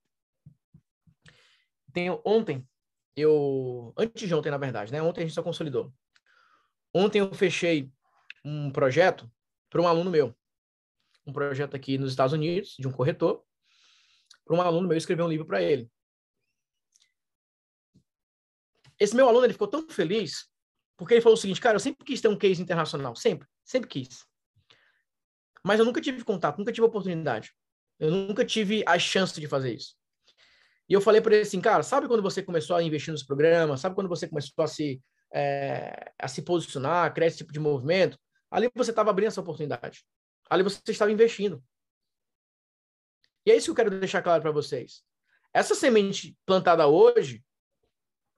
Tenho, ontem, eu. Antes de ontem, na verdade, né? Ontem a gente só consolidou. Ontem eu fechei um projeto para um aluno meu. Um projeto aqui nos Estados Unidos, de um corretor, para um aluno meu escrever um livro para ele. Esse meu aluno ele ficou tão feliz porque ele falou o seguinte, cara, eu sempre quis ter um case internacional, sempre, sempre quis. Mas eu nunca tive contato, nunca tive oportunidade. Eu nunca tive a chance de fazer isso. E eu falei para ele assim, cara, sabe quando você começou a investir nos programas? Sabe quando você começou a se, é, a se posicionar, a criar esse tipo de movimento? Ali você estava abrindo essa oportunidade. Ali você estava investindo. E é isso que eu quero deixar claro para vocês. Essa semente plantada hoje,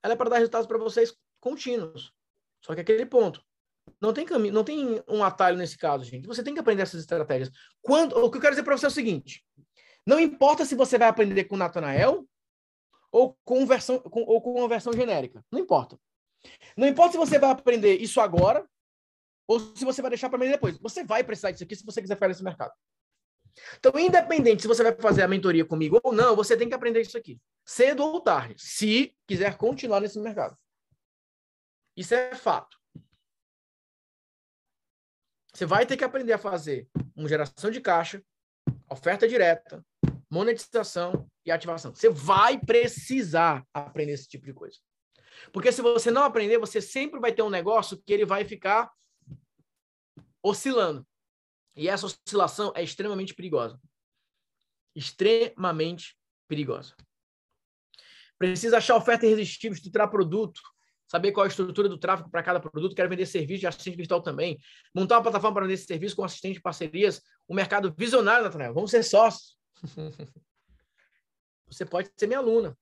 ela é para dar resultados para vocês contínuos. Só que aquele ponto. Não tem caminho, não tem um atalho nesse caso, gente. Você tem que aprender essas estratégias. Quando, o que eu quero dizer para você é o seguinte: não importa se você vai aprender com Natanael ou com versão com, ou com versão genérica. Não importa. Não importa se você vai aprender isso agora ou se você vai deixar para aprender depois. Você vai precisar disso aqui se você quiser ficar nesse mercado. Então, independente se você vai fazer a mentoria comigo ou não, você tem que aprender isso aqui. Cedo ou tarde, se quiser continuar nesse mercado. Isso é fato. Você vai ter que aprender a fazer uma geração de caixa, oferta direta, monetização e ativação. Você vai precisar aprender esse tipo de coisa. Porque se você não aprender, você sempre vai ter um negócio que ele vai ficar oscilando. E essa oscilação é extremamente perigosa. Extremamente perigosa. Precisa achar oferta irresistível, estruturar produto, saber qual é a estrutura do tráfego para cada produto, quero vender serviço de assistente virtual também, montar uma plataforma para vender serviço com assistente de parcerias, um mercado visionário, Natanael, vamos ser sócios. Você pode ser minha aluna,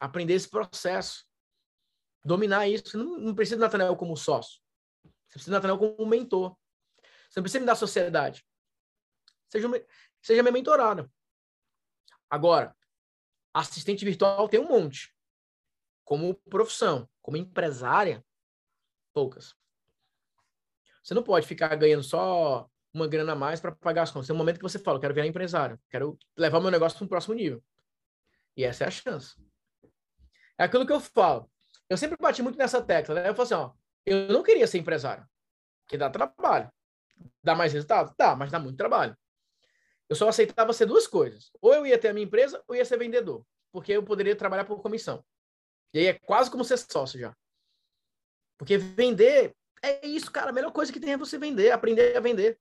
aprender esse processo, dominar isso. Não, não precisa do Natanael como sócio, você precisa do Natanael como mentor. Você não precisa me dar sociedade. Seja, seja minha mentorada. Agora, assistente virtual tem um monte. Como profissão, como empresária, poucas. Você não pode ficar ganhando só uma grana a mais para pagar as contas. Tem um momento que você fala, quero virar empresário, quero levar meu negócio para um próximo nível. E essa é a chance. É aquilo que eu falo. Eu sempre bati muito nessa tecla, né? Eu falo assim, ó, eu não queria ser empresário, porque dá trabalho. Dá mais resultado? Dá, mas dá muito trabalho. Eu só aceitava ser duas coisas. Ou eu ia ter a minha empresa, ou ia ser vendedor. Porque eu poderia trabalhar por comissão. E aí é quase como ser sócio já. Porque vender é isso, cara. A melhor coisa que tem é você vender, aprender a vender.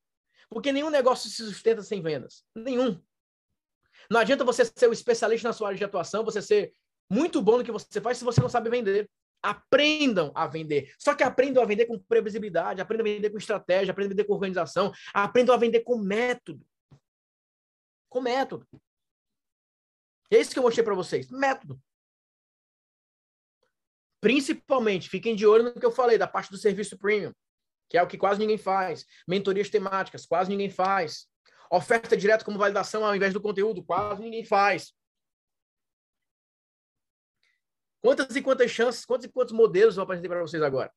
Porque nenhum negócio se sustenta sem vendas. Nenhum. Não adianta você ser o especialista na sua área de atuação, você ser muito bom no que você faz se você não sabe vender. Aprendam a vender. Só que aprendam a vender com previsibilidade, aprendam a vender com estratégia, aprendam a vender com organização, aprendam a vender com método. Com método. É isso que eu mostrei para vocês. Método. Principalmente, fiquem de olho no que eu falei da parte do serviço premium, que é o que quase ninguém faz. Mentorias temáticas, quase ninguém faz. Oferta direta como validação ao invés do conteúdo, quase ninguém faz. Quantas e quantas chances, quantos e quantos modelos eu apresentei para vocês agora?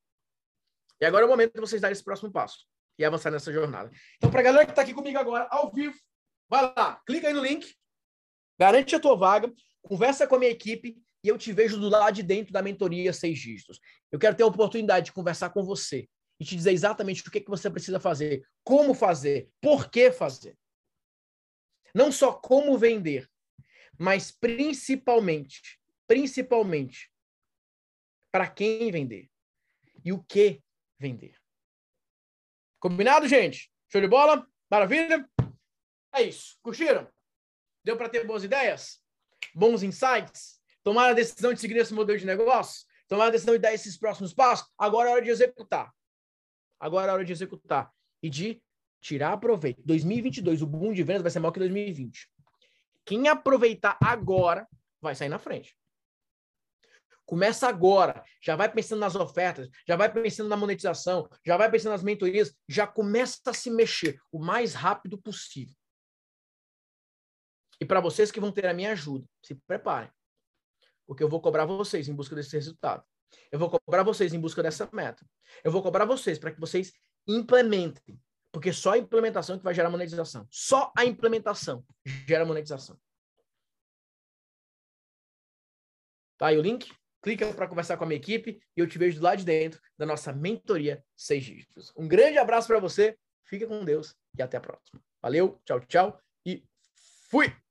E agora é o momento de vocês darem esse próximo passo e avançar nessa jornada. Então, para a galera que está aqui comigo agora, ao vivo, vai lá, clica aí no link, garante a tua vaga, conversa com a minha equipe e eu te vejo do lado de dentro da mentoria seis dígitos. Eu quero ter a oportunidade de conversar com você e te dizer exatamente o que, que você precisa fazer, como fazer, por que fazer. Não só como vender, mas principalmente principalmente para quem vender e o que vender. Combinado, gente? Show de bola? Maravilha? É isso. Curtiram? Deu para ter boas ideias? Bons insights? Tomar a decisão de seguir esse modelo de negócio? Tomar a decisão de dar esses próximos passos? Agora é hora de executar. Agora é hora de executar e de tirar proveito. 2022, o boom de vendas vai ser maior que 2020. Quem aproveitar agora vai sair na frente. Começa agora, já vai pensando nas ofertas, já vai pensando na monetização, já vai pensando nas mentorias, já começa a se mexer o mais rápido possível. E para vocês que vão ter a minha ajuda, se preparem. Porque eu vou cobrar vocês em busca desse resultado. Eu vou cobrar vocês em busca dessa meta. Eu vou cobrar vocês para que vocês implementem. Porque só a implementação que vai gerar monetização. Só a implementação gera monetização. Tá aí o link? clica para conversar com a minha equipe e eu te vejo lá de dentro da nossa mentoria seis dígitos. Um grande abraço para você, fica com Deus e até a próxima. Valeu, tchau, tchau e fui!